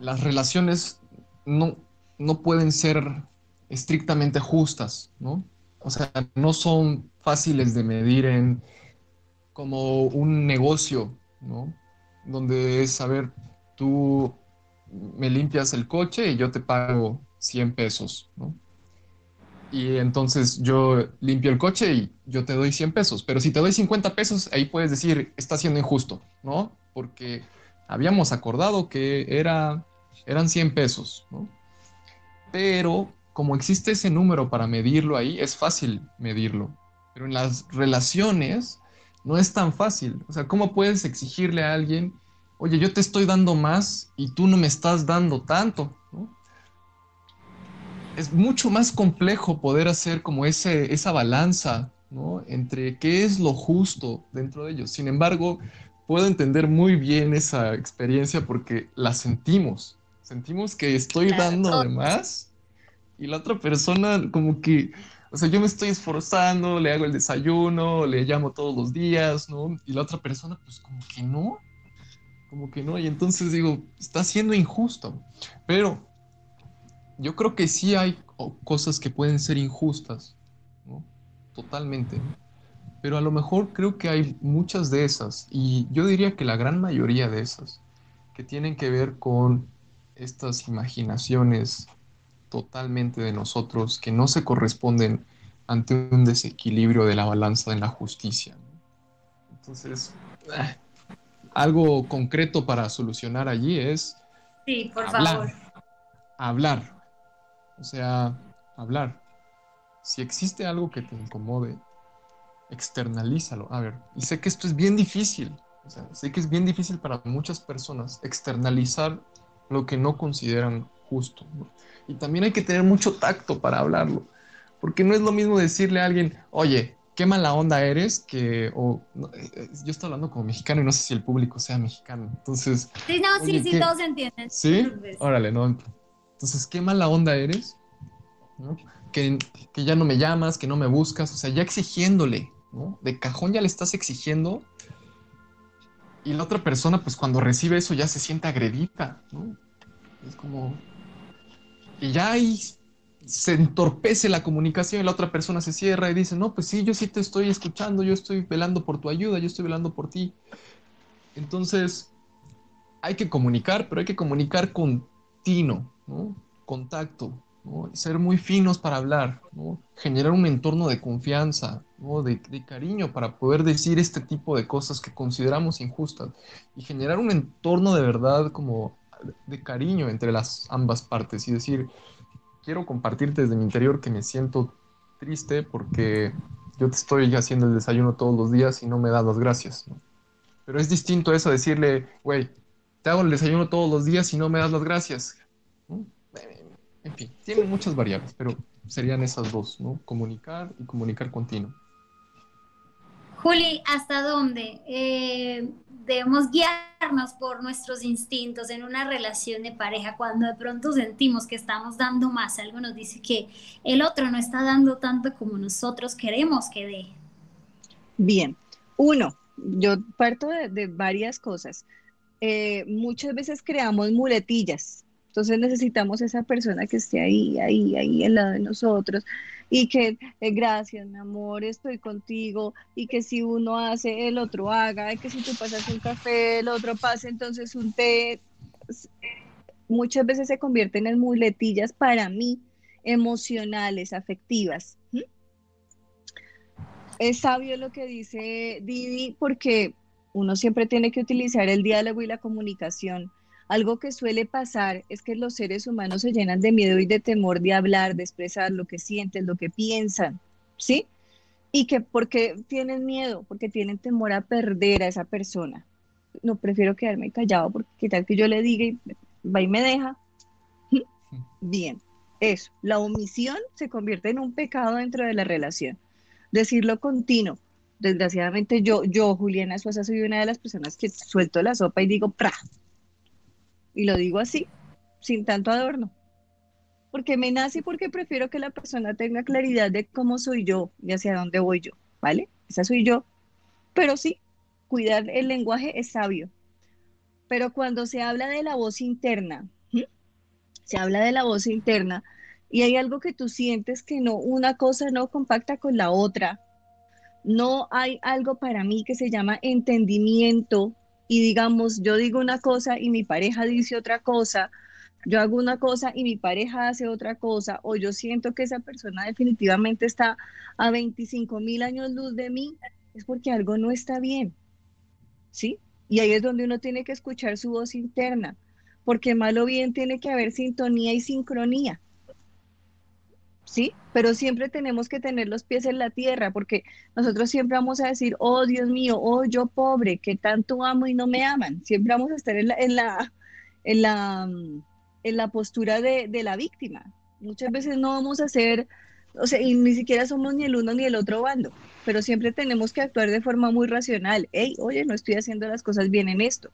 Speaker 3: las relaciones no, no pueden ser estrictamente justas, ¿no? O sea, no son fáciles de medir en como un negocio, ¿no? Donde es, a ver, tú me limpias el coche y yo te pago 100 pesos, ¿no? Y entonces yo limpio el coche y yo te doy 100 pesos. Pero si te doy 50 pesos, ahí puedes decir, está siendo injusto, ¿no? Porque habíamos acordado que era, eran 100 pesos, ¿no? Pero como existe ese número para medirlo ahí, es fácil medirlo. Pero en las relaciones no es tan fácil. O sea, ¿cómo puedes exigirle a alguien, oye, yo te estoy dando más y tú no me estás dando tanto, ¿no? es mucho más complejo poder hacer como ese, esa balanza, ¿no? Entre qué es lo justo dentro de ellos. Sin embargo, puedo entender muy bien esa experiencia porque la sentimos. Sentimos que estoy
Speaker 4: Claro.
Speaker 3: dando de más y la otra persona como que, o sea, yo me estoy esforzando, le hago el desayuno, le llamo todos los días, ¿no? Y la otra persona pues como que no, como que no. Y entonces digo, está siendo injusto. Pero yo creo que sí hay cosas que pueden ser injustas, ¿no? Totalmente. Pero a lo mejor creo que hay muchas de esas, y yo diría que la gran mayoría de esas, que tienen que ver con estas imaginaciones totalmente de nosotros que no se corresponden ante un desequilibrio de la balanza en la justicia. Entonces, ah, algo concreto para solucionar allí es
Speaker 4: Sí, por
Speaker 3: hablar.
Speaker 4: favor.
Speaker 3: Hablar. O sea, hablar. Si existe algo que te incomode, externalízalo. A ver, y sé que esto es bien difícil. O sea, sé que es bien difícil para muchas personas externalizar lo que no consideran justo. ¿no? Y también hay que tener mucho tacto para hablarlo. Porque no es lo mismo decirle a alguien, oye, qué mala onda eres, que, o, no, eh, eh, yo estoy hablando como mexicano y no sé si el público sea mexicano. Entonces,
Speaker 4: Sí, no, sí,
Speaker 3: Oye,
Speaker 4: sí, todos entienden.
Speaker 3: ¿Sí? Órale, no. Entonces, qué mala onda eres, ¿no? Que, que ya no me llamas, que no me buscas, o sea, ya exigiéndole, ¿no? De cajón ya le estás exigiendo. Y la otra persona, pues cuando recibe eso ya se siente agredida, ¿no? Es como... Y ya ahí se entorpece la comunicación y la otra persona se cierra y dice, no, pues sí, yo sí te estoy escuchando, yo estoy velando por tu ayuda, yo estoy velando por ti. Entonces, hay que comunicar, pero hay que comunicar con tino, ¿no? Contacto. Ser muy finos para hablar. Generar un entorno de confianza. De, de cariño para poder decir este tipo de cosas que consideramos injustas y generar un entorno de verdad como de cariño entre las ambas partes y decir, quiero compartirte desde mi interior que me siento triste porque yo te estoy haciendo el desayuno todos los días y no me das las gracias, ¿no? Pero es distinto eso decirle, güey, te hago el desayuno todos los días y no me das las gracias. ¿no? Eh, En fin, tienen muchas variables, pero serían esas dos, ¿no? Comunicar y comunicar continuo.
Speaker 4: Juli, ¿hasta dónde eh, debemos guiarnos por nuestros instintos en una relación de pareja cuando de pronto sentimos que estamos dando más? Algo nos dice que el otro no está dando tanto como nosotros queremos que dé.
Speaker 2: Bien, uno, yo parto de, varias cosas. Eh, muchas veces creamos muletillas, entonces necesitamos esa persona que esté ahí, ahí, ahí al lado de nosotros y que eh, gracias, mi amor, estoy contigo y que si uno hace, el otro haga, y que si tú pasas un café, el otro pase entonces un té. Muchas veces se convierten en muletillas para mí emocionales, afectivas. Es sabio lo que dice Didi porque uno siempre tiene que utilizar el diálogo y la comunicación. Algo que suele pasar es que los seres humanos se llenan de miedo y de temor de hablar, de expresar lo que sienten, lo que piensan, ¿sí? Y que porque tienen miedo, porque tienen temor a perder a esa persona. No, prefiero quedarme callado porque qué tal que yo le diga y va y me deja. Bien, eso. La omisión se convierte en un pecado dentro de la relación. decirlo continuo. Desgraciadamente yo, yo, Juliana Suaza, soy una de las personas que suelto la sopa y digo, ¡pra! Y lo digo así, sin tanto adorno. Porque me nace porque prefiero que la persona tenga claridad de cómo soy yo y hacia dónde voy yo, ¿vale? Esa soy yo. Pero sí, cuidar el lenguaje es sabio. Pero cuando se habla de la voz interna, se habla de la voz interna y hay algo que tú sientes que no, una cosa no compacta con la otra. No hay algo para mí que se llama entendimiento y digamos, yo digo una cosa y mi pareja dice otra cosa, yo hago una cosa y mi pareja hace otra cosa, o yo siento que esa persona definitivamente está a 25 mil años luz de mí, es porque algo no está bien. ¿Sí? Y ahí es donde uno tiene que escuchar su voz interna, porque mal o bien tiene que haber sintonía y sincronía. ¿Sí? Pero siempre tenemos que tener los pies en la tierra, porque nosotros siempre vamos a decir, oh Dios mío, oh yo pobre, que tanto amo y no me aman. Siempre vamos a estar en la, en la, en la, la postura de, de la víctima. Muchas veces no vamos a ser, o sea, y ni siquiera somos ni el uno ni el otro bando, pero siempre tenemos que actuar de forma muy racional. Hey, oye, no estoy haciendo las cosas bien en esto.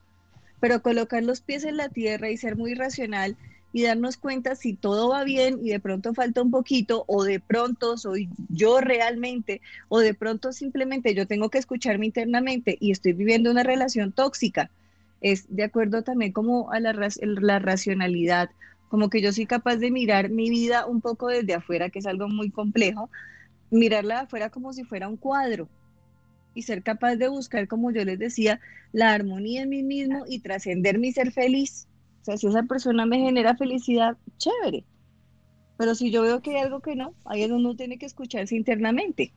Speaker 2: Pero colocar los pies en la tierra y ser muy racional y darnos cuenta si todo va bien y de pronto falta un poquito o de pronto soy yo realmente o de pronto simplemente yo tengo que escucharme internamente y estoy viviendo una relación tóxica. Es de acuerdo también como a la, la racionalidad, como que yo soy capaz de mirar mi vida un poco desde afuera, que es algo muy complejo, mirarla afuera como si fuera un cuadro y ser capaz de buscar, como yo les decía, la armonía en mí mismo y trascender mi ser feliz o sea, si esa persona me genera felicidad, chévere. Pero si yo veo que hay algo que no, ahí uno tiene que escucharse internamente.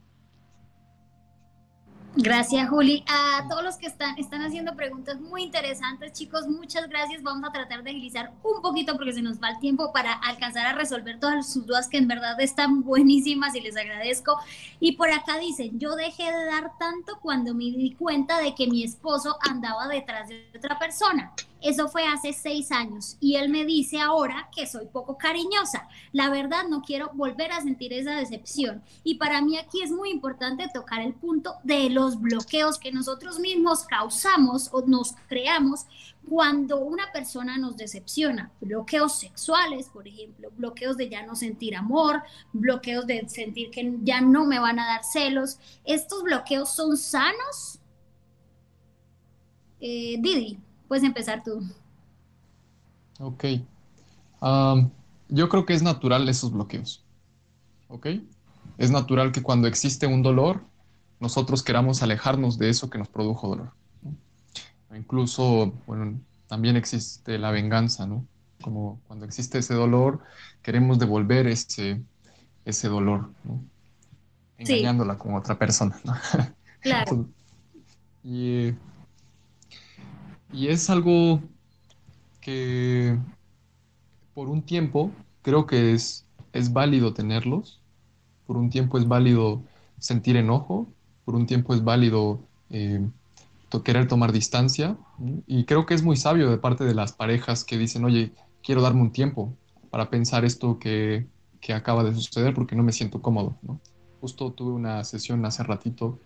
Speaker 4: Gracias, Juli. A todos los que están, están haciendo preguntas muy interesantes, chicos, muchas gracias. Vamos a tratar de agilizar un poquito porque se nos va el tiempo para alcanzar a resolver todas sus dudas que en verdad están buenísimas y les agradezco. Y por acá dicen, yo dejé de dar tanto cuando me di cuenta de que mi esposo andaba detrás de otra persona. Eso fue hace seis años y él me dice ahora que soy poco cariñosa. La verdad no quiero volver a sentir esa decepción. Y para mí aquí es muy importante tocar el punto de los bloqueos que nosotros mismos causamos o nos creamos cuando una persona nos decepciona. Bloqueos sexuales, por ejemplo, bloqueos de ya no sentir amor, bloqueos de sentir que ya no me van a dar celos. ¿Estos bloqueos son sanos? Eh, Didi. Puedes empezar tú.
Speaker 3: Ok. yo creo que es natural esos bloqueos. ¿Ok? Es natural que cuando existe un dolor, nosotros queramos alejarnos de eso que nos produjo dolor. Incluso, bueno, también existe la venganza, ¿no? Como cuando existe ese dolor, queremos devolver ese, ese dolor, ¿no? Engañándola con otra persona, ¿no?
Speaker 4: Claro.
Speaker 3: y y es algo que por un tiempo creo que es, es válido tenerlos, por un tiempo es válido sentir enojo, por un tiempo es válido eh, querer tomar distancia y creo que es muy sabio de parte de las parejas que dicen, oye, quiero darme un tiempo para pensar esto que, acaba de suceder porque no me siento cómodo. Justo tuve una sesión hace ratito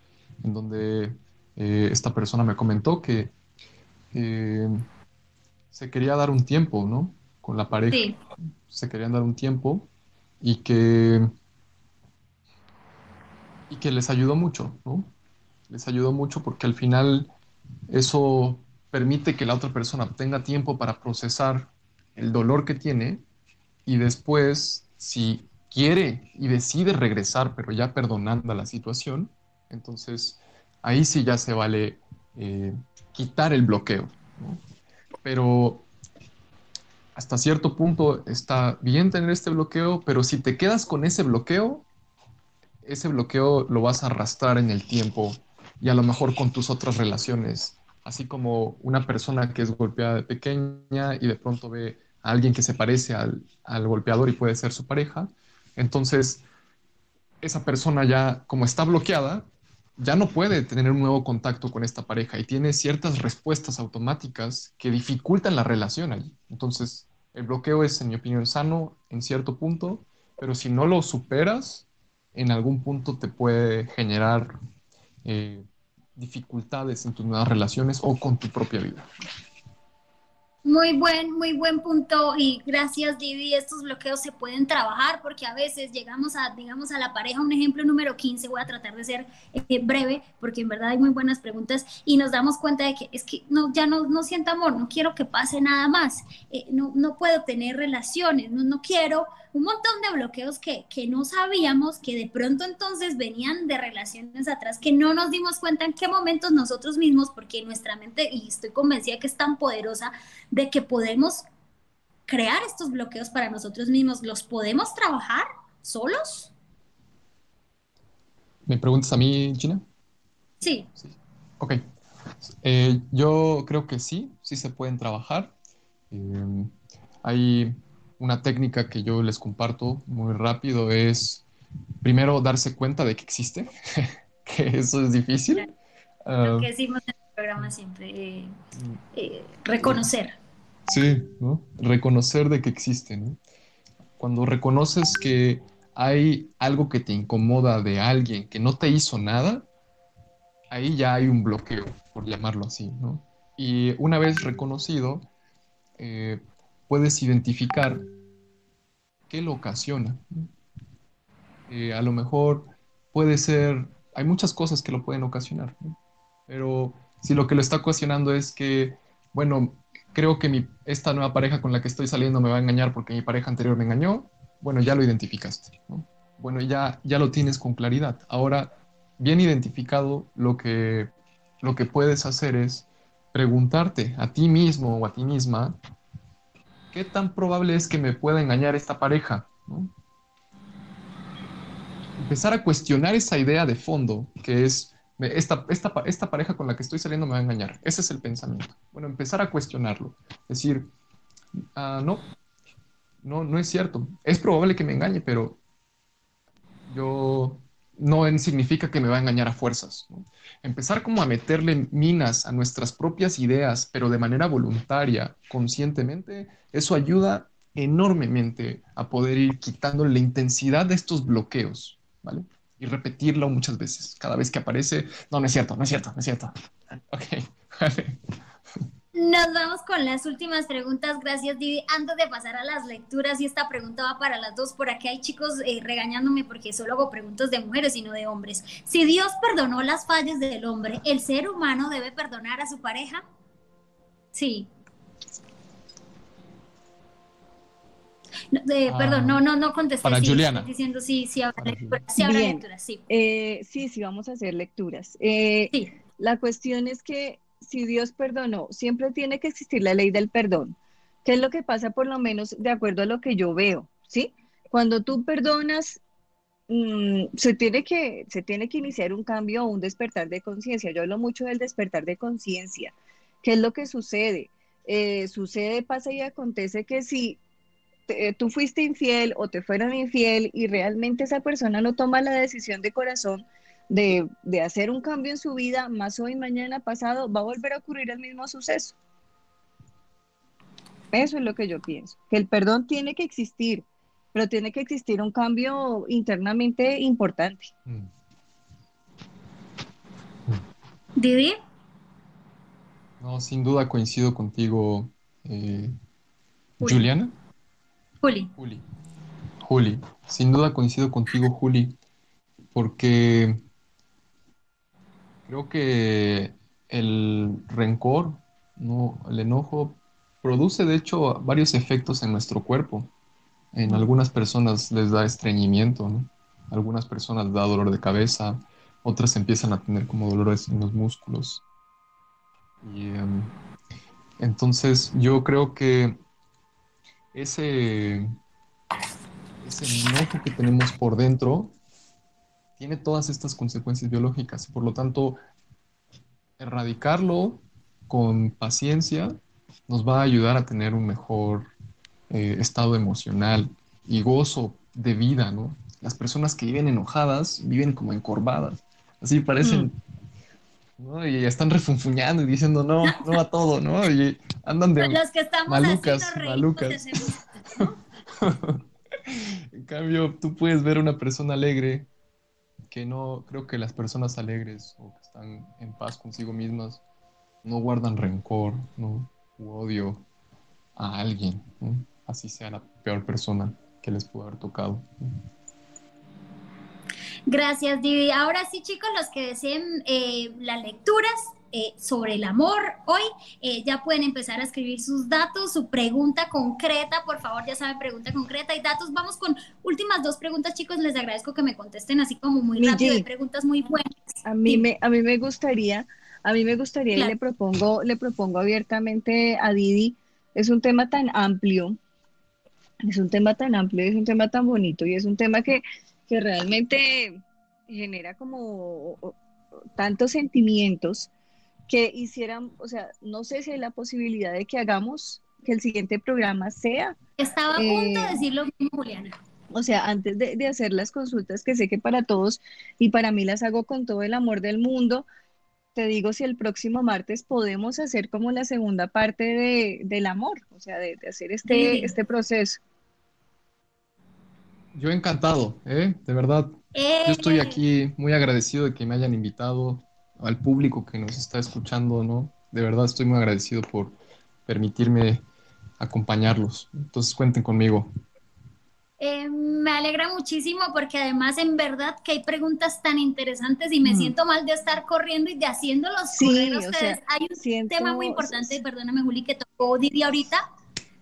Speaker 3: en donde eh, esta persona me comentó que eh, se quería dar un tiempo, ¿no? Con la pareja. Se querían dar un tiempo y que, y que les ayudó mucho, ¿no? Les ayudó mucho porque al final eso permite que la otra persona tenga tiempo para procesar el dolor que tiene y después, si quiere y decide regresar, pero ya perdonando la situación, entonces ahí sí ya se vale eh, quitar el bloqueo. Pero hasta cierto punto está bien tener este bloqueo, pero si te quedas con ese bloqueo, ese bloqueo lo vas a arrastrar en el tiempo y a lo mejor con tus otras relaciones. Así como una persona que es golpeada de pequeña y de pronto ve a alguien que se parece al, al golpeador y puede ser su pareja, entonces esa persona ya, como está bloqueada, ya no puede tener un nuevo contacto con esta pareja y tiene ciertas respuestas automáticas que dificultan la relación allí. Entonces, el bloqueo es, en mi opinión, sano en cierto punto, pero si no lo superas, en algún punto te puede generar eh, dificultades en tus nuevas relaciones o con tu propia vida.
Speaker 4: Muy buen, muy buen punto y gracias Didi. Estos bloqueos se pueden trabajar porque a veces llegamos a, digamos, a la pareja, un ejemplo número 15, voy a tratar de ser eh, breve porque en verdad hay muy buenas preguntas y nos damos cuenta de que es que no, ya no, no siento amor, no quiero que pase nada más, eh, no, no puedo tener relaciones, no, no quiero un montón de bloqueos que, que no sabíamos, que de pronto entonces venían de relaciones atrás, que no nos dimos cuenta en qué momentos nosotros mismos, porque nuestra mente, y estoy convencida que es tan poderosa, de que podemos crear estos bloqueos para nosotros mismos, ¿los podemos trabajar solos?
Speaker 3: ¿Me preguntas a mí, Gina?
Speaker 4: Sí.
Speaker 3: sí. Ok. Eh, yo creo que sí, sí se pueden trabajar. Eh, hay una técnica que yo les comparto muy rápido es primero darse cuenta de que existe, que eso es difícil.
Speaker 4: Lo que decimos en el programa siempre, eh, eh, reconocer.
Speaker 3: Sí, ¿no? Reconocer de que existe, ¿no? Cuando reconoces que hay algo que te incomoda de alguien que no te hizo nada, ahí ya hay un bloqueo, por llamarlo así, ¿no? Y una vez reconocido, eh, puedes identificar qué lo ocasiona. Eh, a lo mejor puede ser, hay muchas cosas que lo pueden ocasionar, pero si lo que lo está ocasionando es que, bueno, creo que esta nueva pareja con la que estoy saliendo me va a engañar porque mi pareja anterior me engañó, bueno, ya lo identificaste, Bueno, ya, ya lo tienes con claridad. Ahora, bien identificado, lo que, lo que puedes hacer es preguntarte a ti mismo o a ti misma ¿qué tan probable es que me pueda engañar esta pareja? Empezar a cuestionar esa idea de fondo, que es, esta, esta, esta pareja con la que estoy saliendo me va a engañar. Ese es el pensamiento. Bueno, empezar a cuestionarlo. Decir, ah, no, no, no es cierto. Es probable que me engañe, pero yo no significa que me va a engañar a fuerzas. Empezar como a meterle minas a nuestras propias ideas, pero de manera voluntaria, conscientemente, eso ayuda enormemente a poder ir quitando la intensidad de estos bloqueos, ¿vale? Y repetirlo muchas veces. Cada vez que aparece, no, no es cierto, no es cierto, no es cierto. Ok, vale.
Speaker 4: Nos vamos con las últimas preguntas. Gracias, Didi. Antes de pasar a las lecturas, y esta pregunta va para las dos. Por aquí hay chicos eh, regañándome porque solo hago preguntas de mujeres y no de hombres. Si Dios perdonó las fallas del hombre, ¿el ser humano debe perdonar a su pareja? Sí. Eh, perdón, no, no, no contesté.
Speaker 3: Para Juliana.
Speaker 4: Diciendo sí, sí habrá, lecturas, sí, lecturas, sí.
Speaker 2: Eh, sí, sí, vamos a hacer lecturas. sí. La cuestión es que si Dios perdonó, siempre tiene que existir la ley del perdón. ¿Qué es lo que pasa por lo menos de acuerdo a lo que yo veo? ¿Sí? Cuando tú perdonas, mm, se, tiene que, se tiene que iniciar un cambio o un despertar de conciencia. Yo hablo mucho del despertar de conciencia. ¿Qué es lo que sucede? Eh, sucede, pasa y acontece que si tú fuiste infiel o te fueron infiel y realmente esa persona no toma la decisión de corazón, de, hacer un cambio en su vida, más hoy, mañana, pasado, va a volver a ocurrir el mismo suceso. Eso es lo que yo pienso, que el perdón tiene que existir, pero tiene que existir un cambio internamente importante. Mm.
Speaker 4: Didi.
Speaker 3: No, sin duda coincido contigo, eh, Juliana.
Speaker 4: Juli.
Speaker 3: Juli. Juli. Sin duda coincido contigo, Juli, porque Creo que el rencor, el enojo, produce de hecho varios efectos en nuestro cuerpo. En algunas personas les da estreñimiento, algunas personas da dolor de cabeza, otras empiezan a tener como dolores en los músculos. Y, em, entonces yo creo que ese enojo que tenemos por dentro tiene todas estas consecuencias biológicas y por lo tanto erradicarlo con paciencia nos va a ayudar a tener un mejor eh, estado emocional y gozo de vida, ¿no? Las personas que viven enojadas viven como encorvadas, así parecen, mm. ¿no? Y están refunfuñando y diciendo no, no a todo, ¿no? Y andan de
Speaker 4: Los que estamos
Speaker 3: malucas, malucas. en cambio, tú puedes ver a una persona alegre que no, creo que las personas alegres o que están en paz consigo mismas no guardan rencor, ¿no? Odio a alguien, así sea la peor persona que les pudo haber tocado.
Speaker 4: Gracias, Didi. Ahora sí, chicos, los que deseen eh, las lecturas eh, sobre el amor hoy, eh, ya pueden empezar a escribir sus datos, su pregunta concreta, por favor, ya saben, pregunta concreta y datos. Vamos con últimas dos preguntas, chicos. Les agradezco que me contesten así como muy rápido, hay preguntas muy buenas.
Speaker 2: A mí, me, a mí me gustaría, a mí me gustaría y le propongo, le propongo abiertamente a Didi, es un tema tan amplio, es un tema tan amplio, es un tema tan bonito y es un tema que que realmente genera como tantos sentimientos que hicieran, o sea, no sé si hay la posibilidad de que hagamos que el siguiente programa sea.
Speaker 4: Estaba a punto de eh, decirlo mismo, Juliana.
Speaker 2: O sea, antes de, de, hacer las consultas, que sé que para todos y para mí las hago con todo el amor del mundo, te digo si el próximo martes podemos hacer como la segunda parte de, del amor, o sea, de, de hacer este, este proceso.
Speaker 3: Yo encantado, ¿eh? de verdad. Yo estoy eh. aquí muy agradecido de que me hayan invitado, al público que nos está escuchando, ¿no? De verdad estoy muy agradecido por permitirme acompañarlos. Entonces cuenten conmigo.
Speaker 4: Eh, me alegra muchísimo porque además en verdad que hay preguntas tan interesantes y me mm. siento mal de estar corriendo y de haciéndolos sí, ustedes. hay un tema muy importante, perdóname Juli, que tocó Didi ahorita,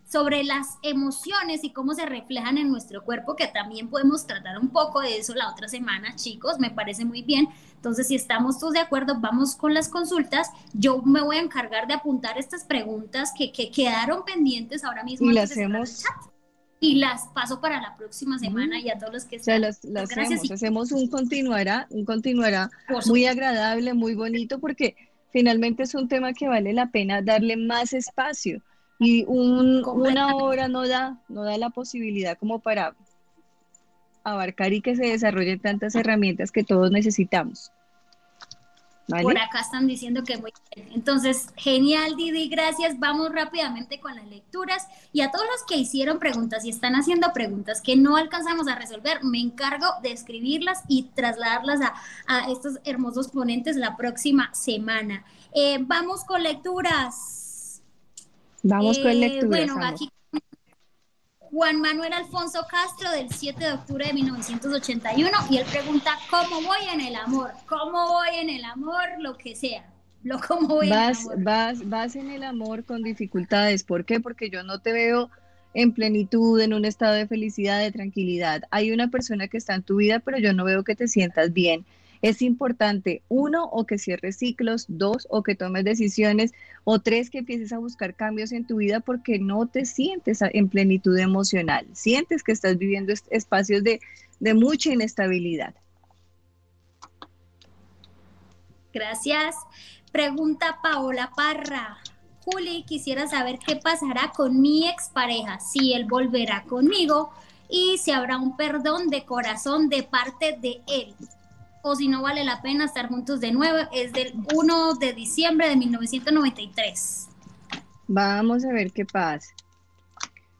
Speaker 4: sobre las emociones y cómo se reflejan en nuestro cuerpo, que también podemos tratar un poco de eso la otra semana, chicos, me parece muy bien. Entonces, si estamos todos de acuerdo, vamos con las consultas. Yo me voy a encargar de apuntar estas preguntas que, quedaron pendientes ahora mismo.
Speaker 2: Y las hacemos.
Speaker 4: Y las paso para la próxima semana y a todos los que están.
Speaker 2: O sea, las, hacemos, hacemos un continuará, un continuará muy agradable, muy bonito, porque finalmente es un tema que vale la pena darle más espacio y una hora no da, no da la posibilidad como para abarcar y que se desarrollen tantas herramientas que todos necesitamos.
Speaker 4: Por acá están diciendo que muy bien. Entonces, genial, Didi, gracias. Vamos rápidamente con las lecturas. Y a todos los que hicieron preguntas y están haciendo preguntas que no alcanzamos a resolver, me encargo de escribirlas y trasladarlas a, estos hermosos ponentes la próxima semana. Eh, vamos con lecturas.
Speaker 2: Vamos con eh, lectura. Bueno, aquí
Speaker 4: Juan Manuel Alfonso Castro del 7 de octubre de 1981 y él pregunta, ¿cómo voy en el amor? ¿Cómo voy en el amor? Lo que sea. Lo cómo voy
Speaker 2: vas,
Speaker 4: en el amor.
Speaker 2: Vas, vas en el amor con dificultades. ¿Por qué? Porque yo no te veo en plenitud, en un estado de felicidad, de tranquilidad. Hay una persona que está en tu vida, pero yo no veo que te sientas bien es importante, uno, o que cierres ciclos, dos, o que tomes decisiones, o tres, que empieces a buscar cambios en tu vida porque no te sientes en plenitud emocional, sientes que estás viviendo espacios de, mucha inestabilidad.
Speaker 4: Gracias. Pregunta Paola Parra. Juli, quisiera saber qué pasará con mi expareja, si él volverá conmigo y si habrá un perdón de corazón de parte de él o si no vale la pena estar juntos de nuevo. Es del 1 de diciembre de 1993.
Speaker 2: Vamos a ver qué pasa.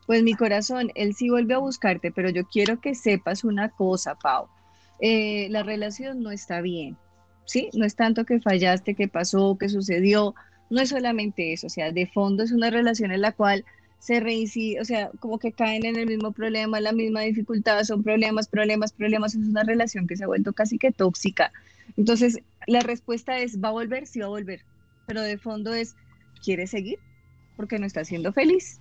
Speaker 2: Pues mi corazón, él sí vuelve a buscarte, pero yo quiero que sepas una cosa, Pau. Eh, la relación no está bien, ¿sí? No es tanto que fallaste, que pasó, que sucedió, no es solamente eso, o sea, de fondo es una relación en la cual se reincide, o sea, como que caen en el mismo problema, la misma dificultad, son problemas, problemas, problemas, es una relación que se ha vuelto casi que tóxica. Entonces, la respuesta es, ¿va a volver? Sí, va a volver, pero de fondo es, ¿quiere seguir? Porque no está siendo feliz.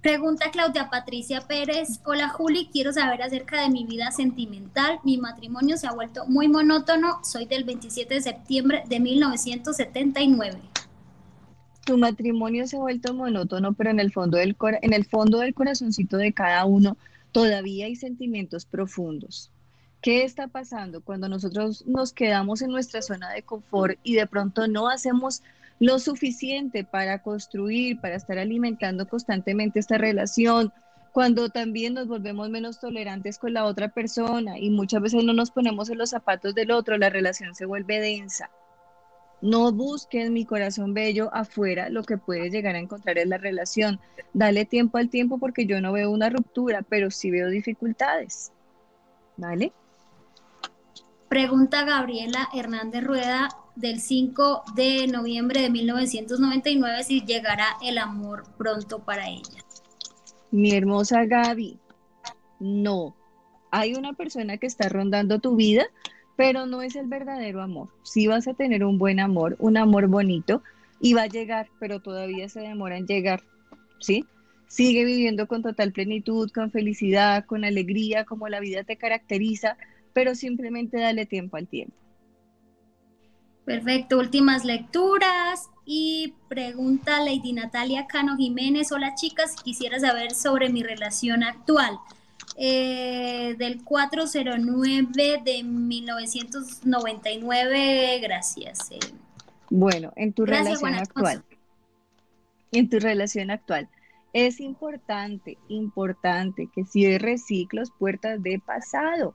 Speaker 4: Pregunta Claudia Patricia Pérez. Hola Juli, quiero saber acerca de mi vida sentimental. Mi matrimonio se ha vuelto muy monótono. Soy del 27 de septiembre de 1979
Speaker 2: tu matrimonio se ha vuelto monótono, pero en el fondo del, en el fondo del corazoncito de cada uno todavía hay sentimientos profundos. ¿Qué está pasando cuando nosotros nos quedamos en nuestra zona de confort y de pronto no hacemos lo suficiente para construir, para estar alimentando constantemente esta relación? Cuando también nos volvemos menos tolerantes con la otra persona y muchas veces no nos ponemos en los zapatos del otro, la relación se vuelve densa. No busques mi corazón bello afuera, lo que puedes llegar a encontrar es la relación. Dale tiempo al tiempo porque yo no veo una ruptura, pero sí veo dificultades. ¿Vale?
Speaker 4: Pregunta Gabriela Hernández Rueda del 5 de noviembre de 1999 si llegará el amor pronto para ella.
Speaker 2: Mi hermosa Gaby, no. Hay una persona que está rondando tu vida, pero no es el verdadero amor. Sí vas a tener un buen amor, un amor bonito, y va a llegar, pero todavía se demora en llegar, ¿sí? Sigue viviendo con total plenitud, con felicidad, con alegría, como la vida te caracteriza, pero simplemente dale tiempo al tiempo.
Speaker 4: Perfecto, últimas lecturas y pregunta Lady Natalia Cano Jiménez, hola chicas, quisiera saber sobre mi relación actual. Eh, del 409 de 1999, gracias. Eh.
Speaker 2: Bueno, en tu relación actual, en tu relación actual, es importante, importante que cierres ciclos, puertas de pasado.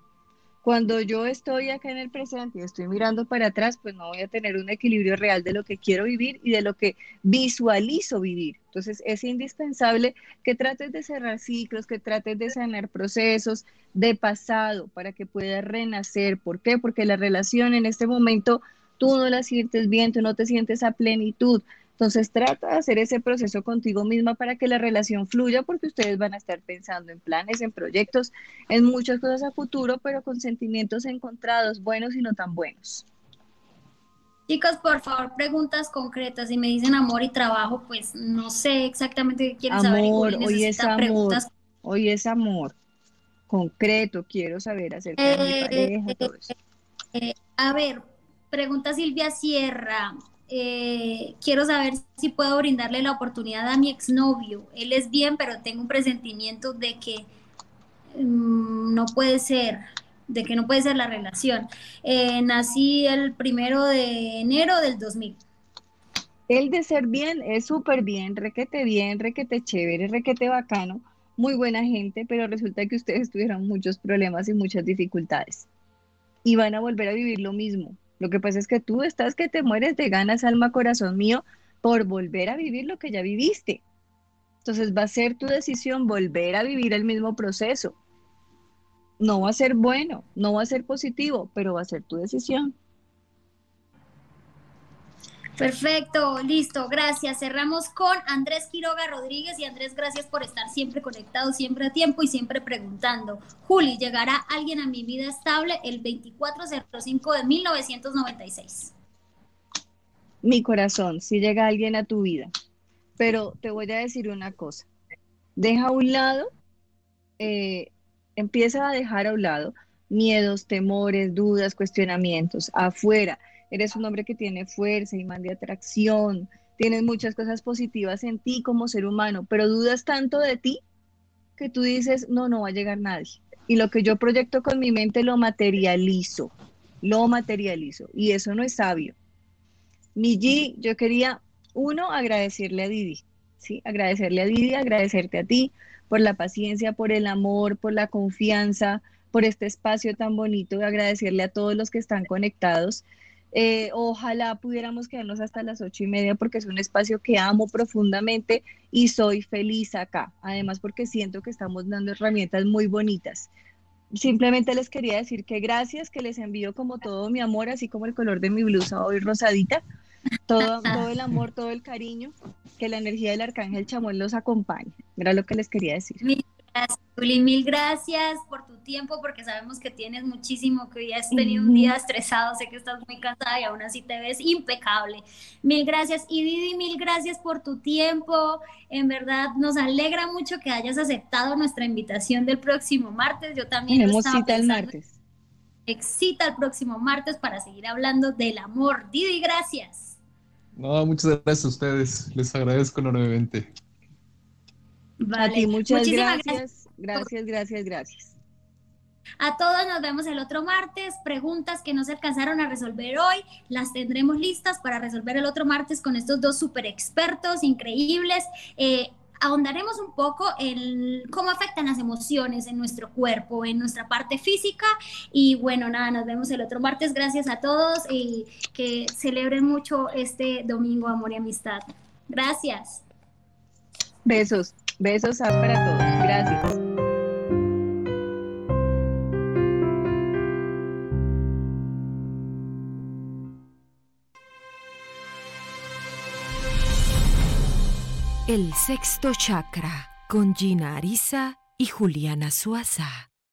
Speaker 2: Cuando yo estoy acá en el presente y estoy mirando para atrás, pues no voy a tener un equilibrio real de lo que quiero vivir y de lo que visualizo vivir. Entonces es indispensable que trates de cerrar ciclos, que trates de sanar procesos de pasado para que puedas renacer. ¿Por qué? Porque la relación en este momento tú no la sientes bien, tú no te sientes a plenitud. Entonces trata de hacer ese proceso contigo misma para que la relación fluya porque ustedes van a estar pensando en planes, en proyectos, en muchas cosas a futuro, pero con sentimientos encontrados, buenos y no tan buenos.
Speaker 4: Chicos, por favor, preguntas concretas. Si me dicen amor y trabajo, pues no sé exactamente qué quieren saber.
Speaker 2: hoy es amor. Hoy es amor. Concreto, quiero saber acerca de mi eh, pareja, todo eso.
Speaker 4: Eh, a ver, pregunta Silvia Sierra. Eh, quiero saber si puedo brindarle la oportunidad a mi exnovio. Él es bien, pero tengo un presentimiento de que mm, no puede ser, de que no puede ser la relación. Eh, nací el primero de enero del 2000.
Speaker 2: El de ser bien es súper bien, requete bien, requete chévere, requete bacano, muy buena gente, pero resulta que ustedes tuvieron muchos problemas y muchas dificultades. Y van a volver a vivir lo mismo lo que pasa es que tú estás que te mueres de ganas, alma, corazón mío, por volver a vivir lo que ya viviste. Entonces va a ser tu decisión volver a vivir el mismo proceso. No va a ser bueno, no va a ser positivo, pero va a ser tu decisión.
Speaker 4: Perfecto, listo, gracias. Cerramos con Andrés Quiroga Rodríguez y Andrés, gracias por estar siempre conectado, siempre a tiempo y siempre preguntando. Juli, ¿llegará alguien a mi vida estable el 2405 de 1996?
Speaker 2: Mi corazón, si llega alguien a tu vida, pero te voy a decir una cosa. Deja a un lado, eh, empieza a dejar a un lado miedos, temores, dudas, cuestionamientos afuera eres un hombre que tiene fuerza, imán de atracción, tienes muchas cosas positivas en ti como ser humano, pero dudas tanto de ti que tú dices, no, no va a llegar nadie. Y lo que yo proyecto con mi mente lo materializo, lo materializo, y eso no es sabio. Mi G, yo quería, uno, agradecerle a Didi, ¿sí? Agradecerle a Didi, agradecerte a ti por la paciencia, por el amor, por la confianza, por este espacio tan bonito, agradecerle a todos los que están conectados eh, ojalá pudiéramos quedarnos hasta las ocho y media porque es un espacio que amo profundamente y soy feliz acá. Además porque siento que estamos dando herramientas muy bonitas. Simplemente les quería decir que gracias, que les envío como todo mi amor, así como el color de mi blusa hoy rosadita, todo, todo el amor, todo el cariño, que la energía del arcángel Chamuel los acompañe. Era lo que les quería decir.
Speaker 4: Juli, mil gracias por tu tiempo, porque sabemos que tienes muchísimo, que hoy has tenido un día estresado, sé que estás muy cansada y aún así te ves impecable. Mil gracias. Y Didi, mil gracias por tu tiempo. En verdad, nos alegra mucho que hayas aceptado nuestra invitación del próximo martes. Yo también
Speaker 2: Tenemos cita el martes.
Speaker 4: Excita el próximo martes para seguir hablando del amor. Didi, gracias.
Speaker 3: No, muchas gracias a ustedes. Les agradezco enormemente.
Speaker 2: Vale. muchas gracias. Gracias, gracias, gracias.
Speaker 4: A todos nos vemos el otro martes. Preguntas que no se alcanzaron a resolver hoy, las tendremos listas para resolver el otro martes con estos dos super expertos increíbles. Eh, ahondaremos un poco en cómo afectan las emociones en nuestro cuerpo, en nuestra parte física. Y bueno, nada, nos vemos el otro martes. Gracias a todos y que celebren mucho este domingo, amor y amistad. Gracias.
Speaker 2: Besos. Besos para todos. Gracias.
Speaker 1: El sexto chakra con Gina Ariza y Juliana Suaza.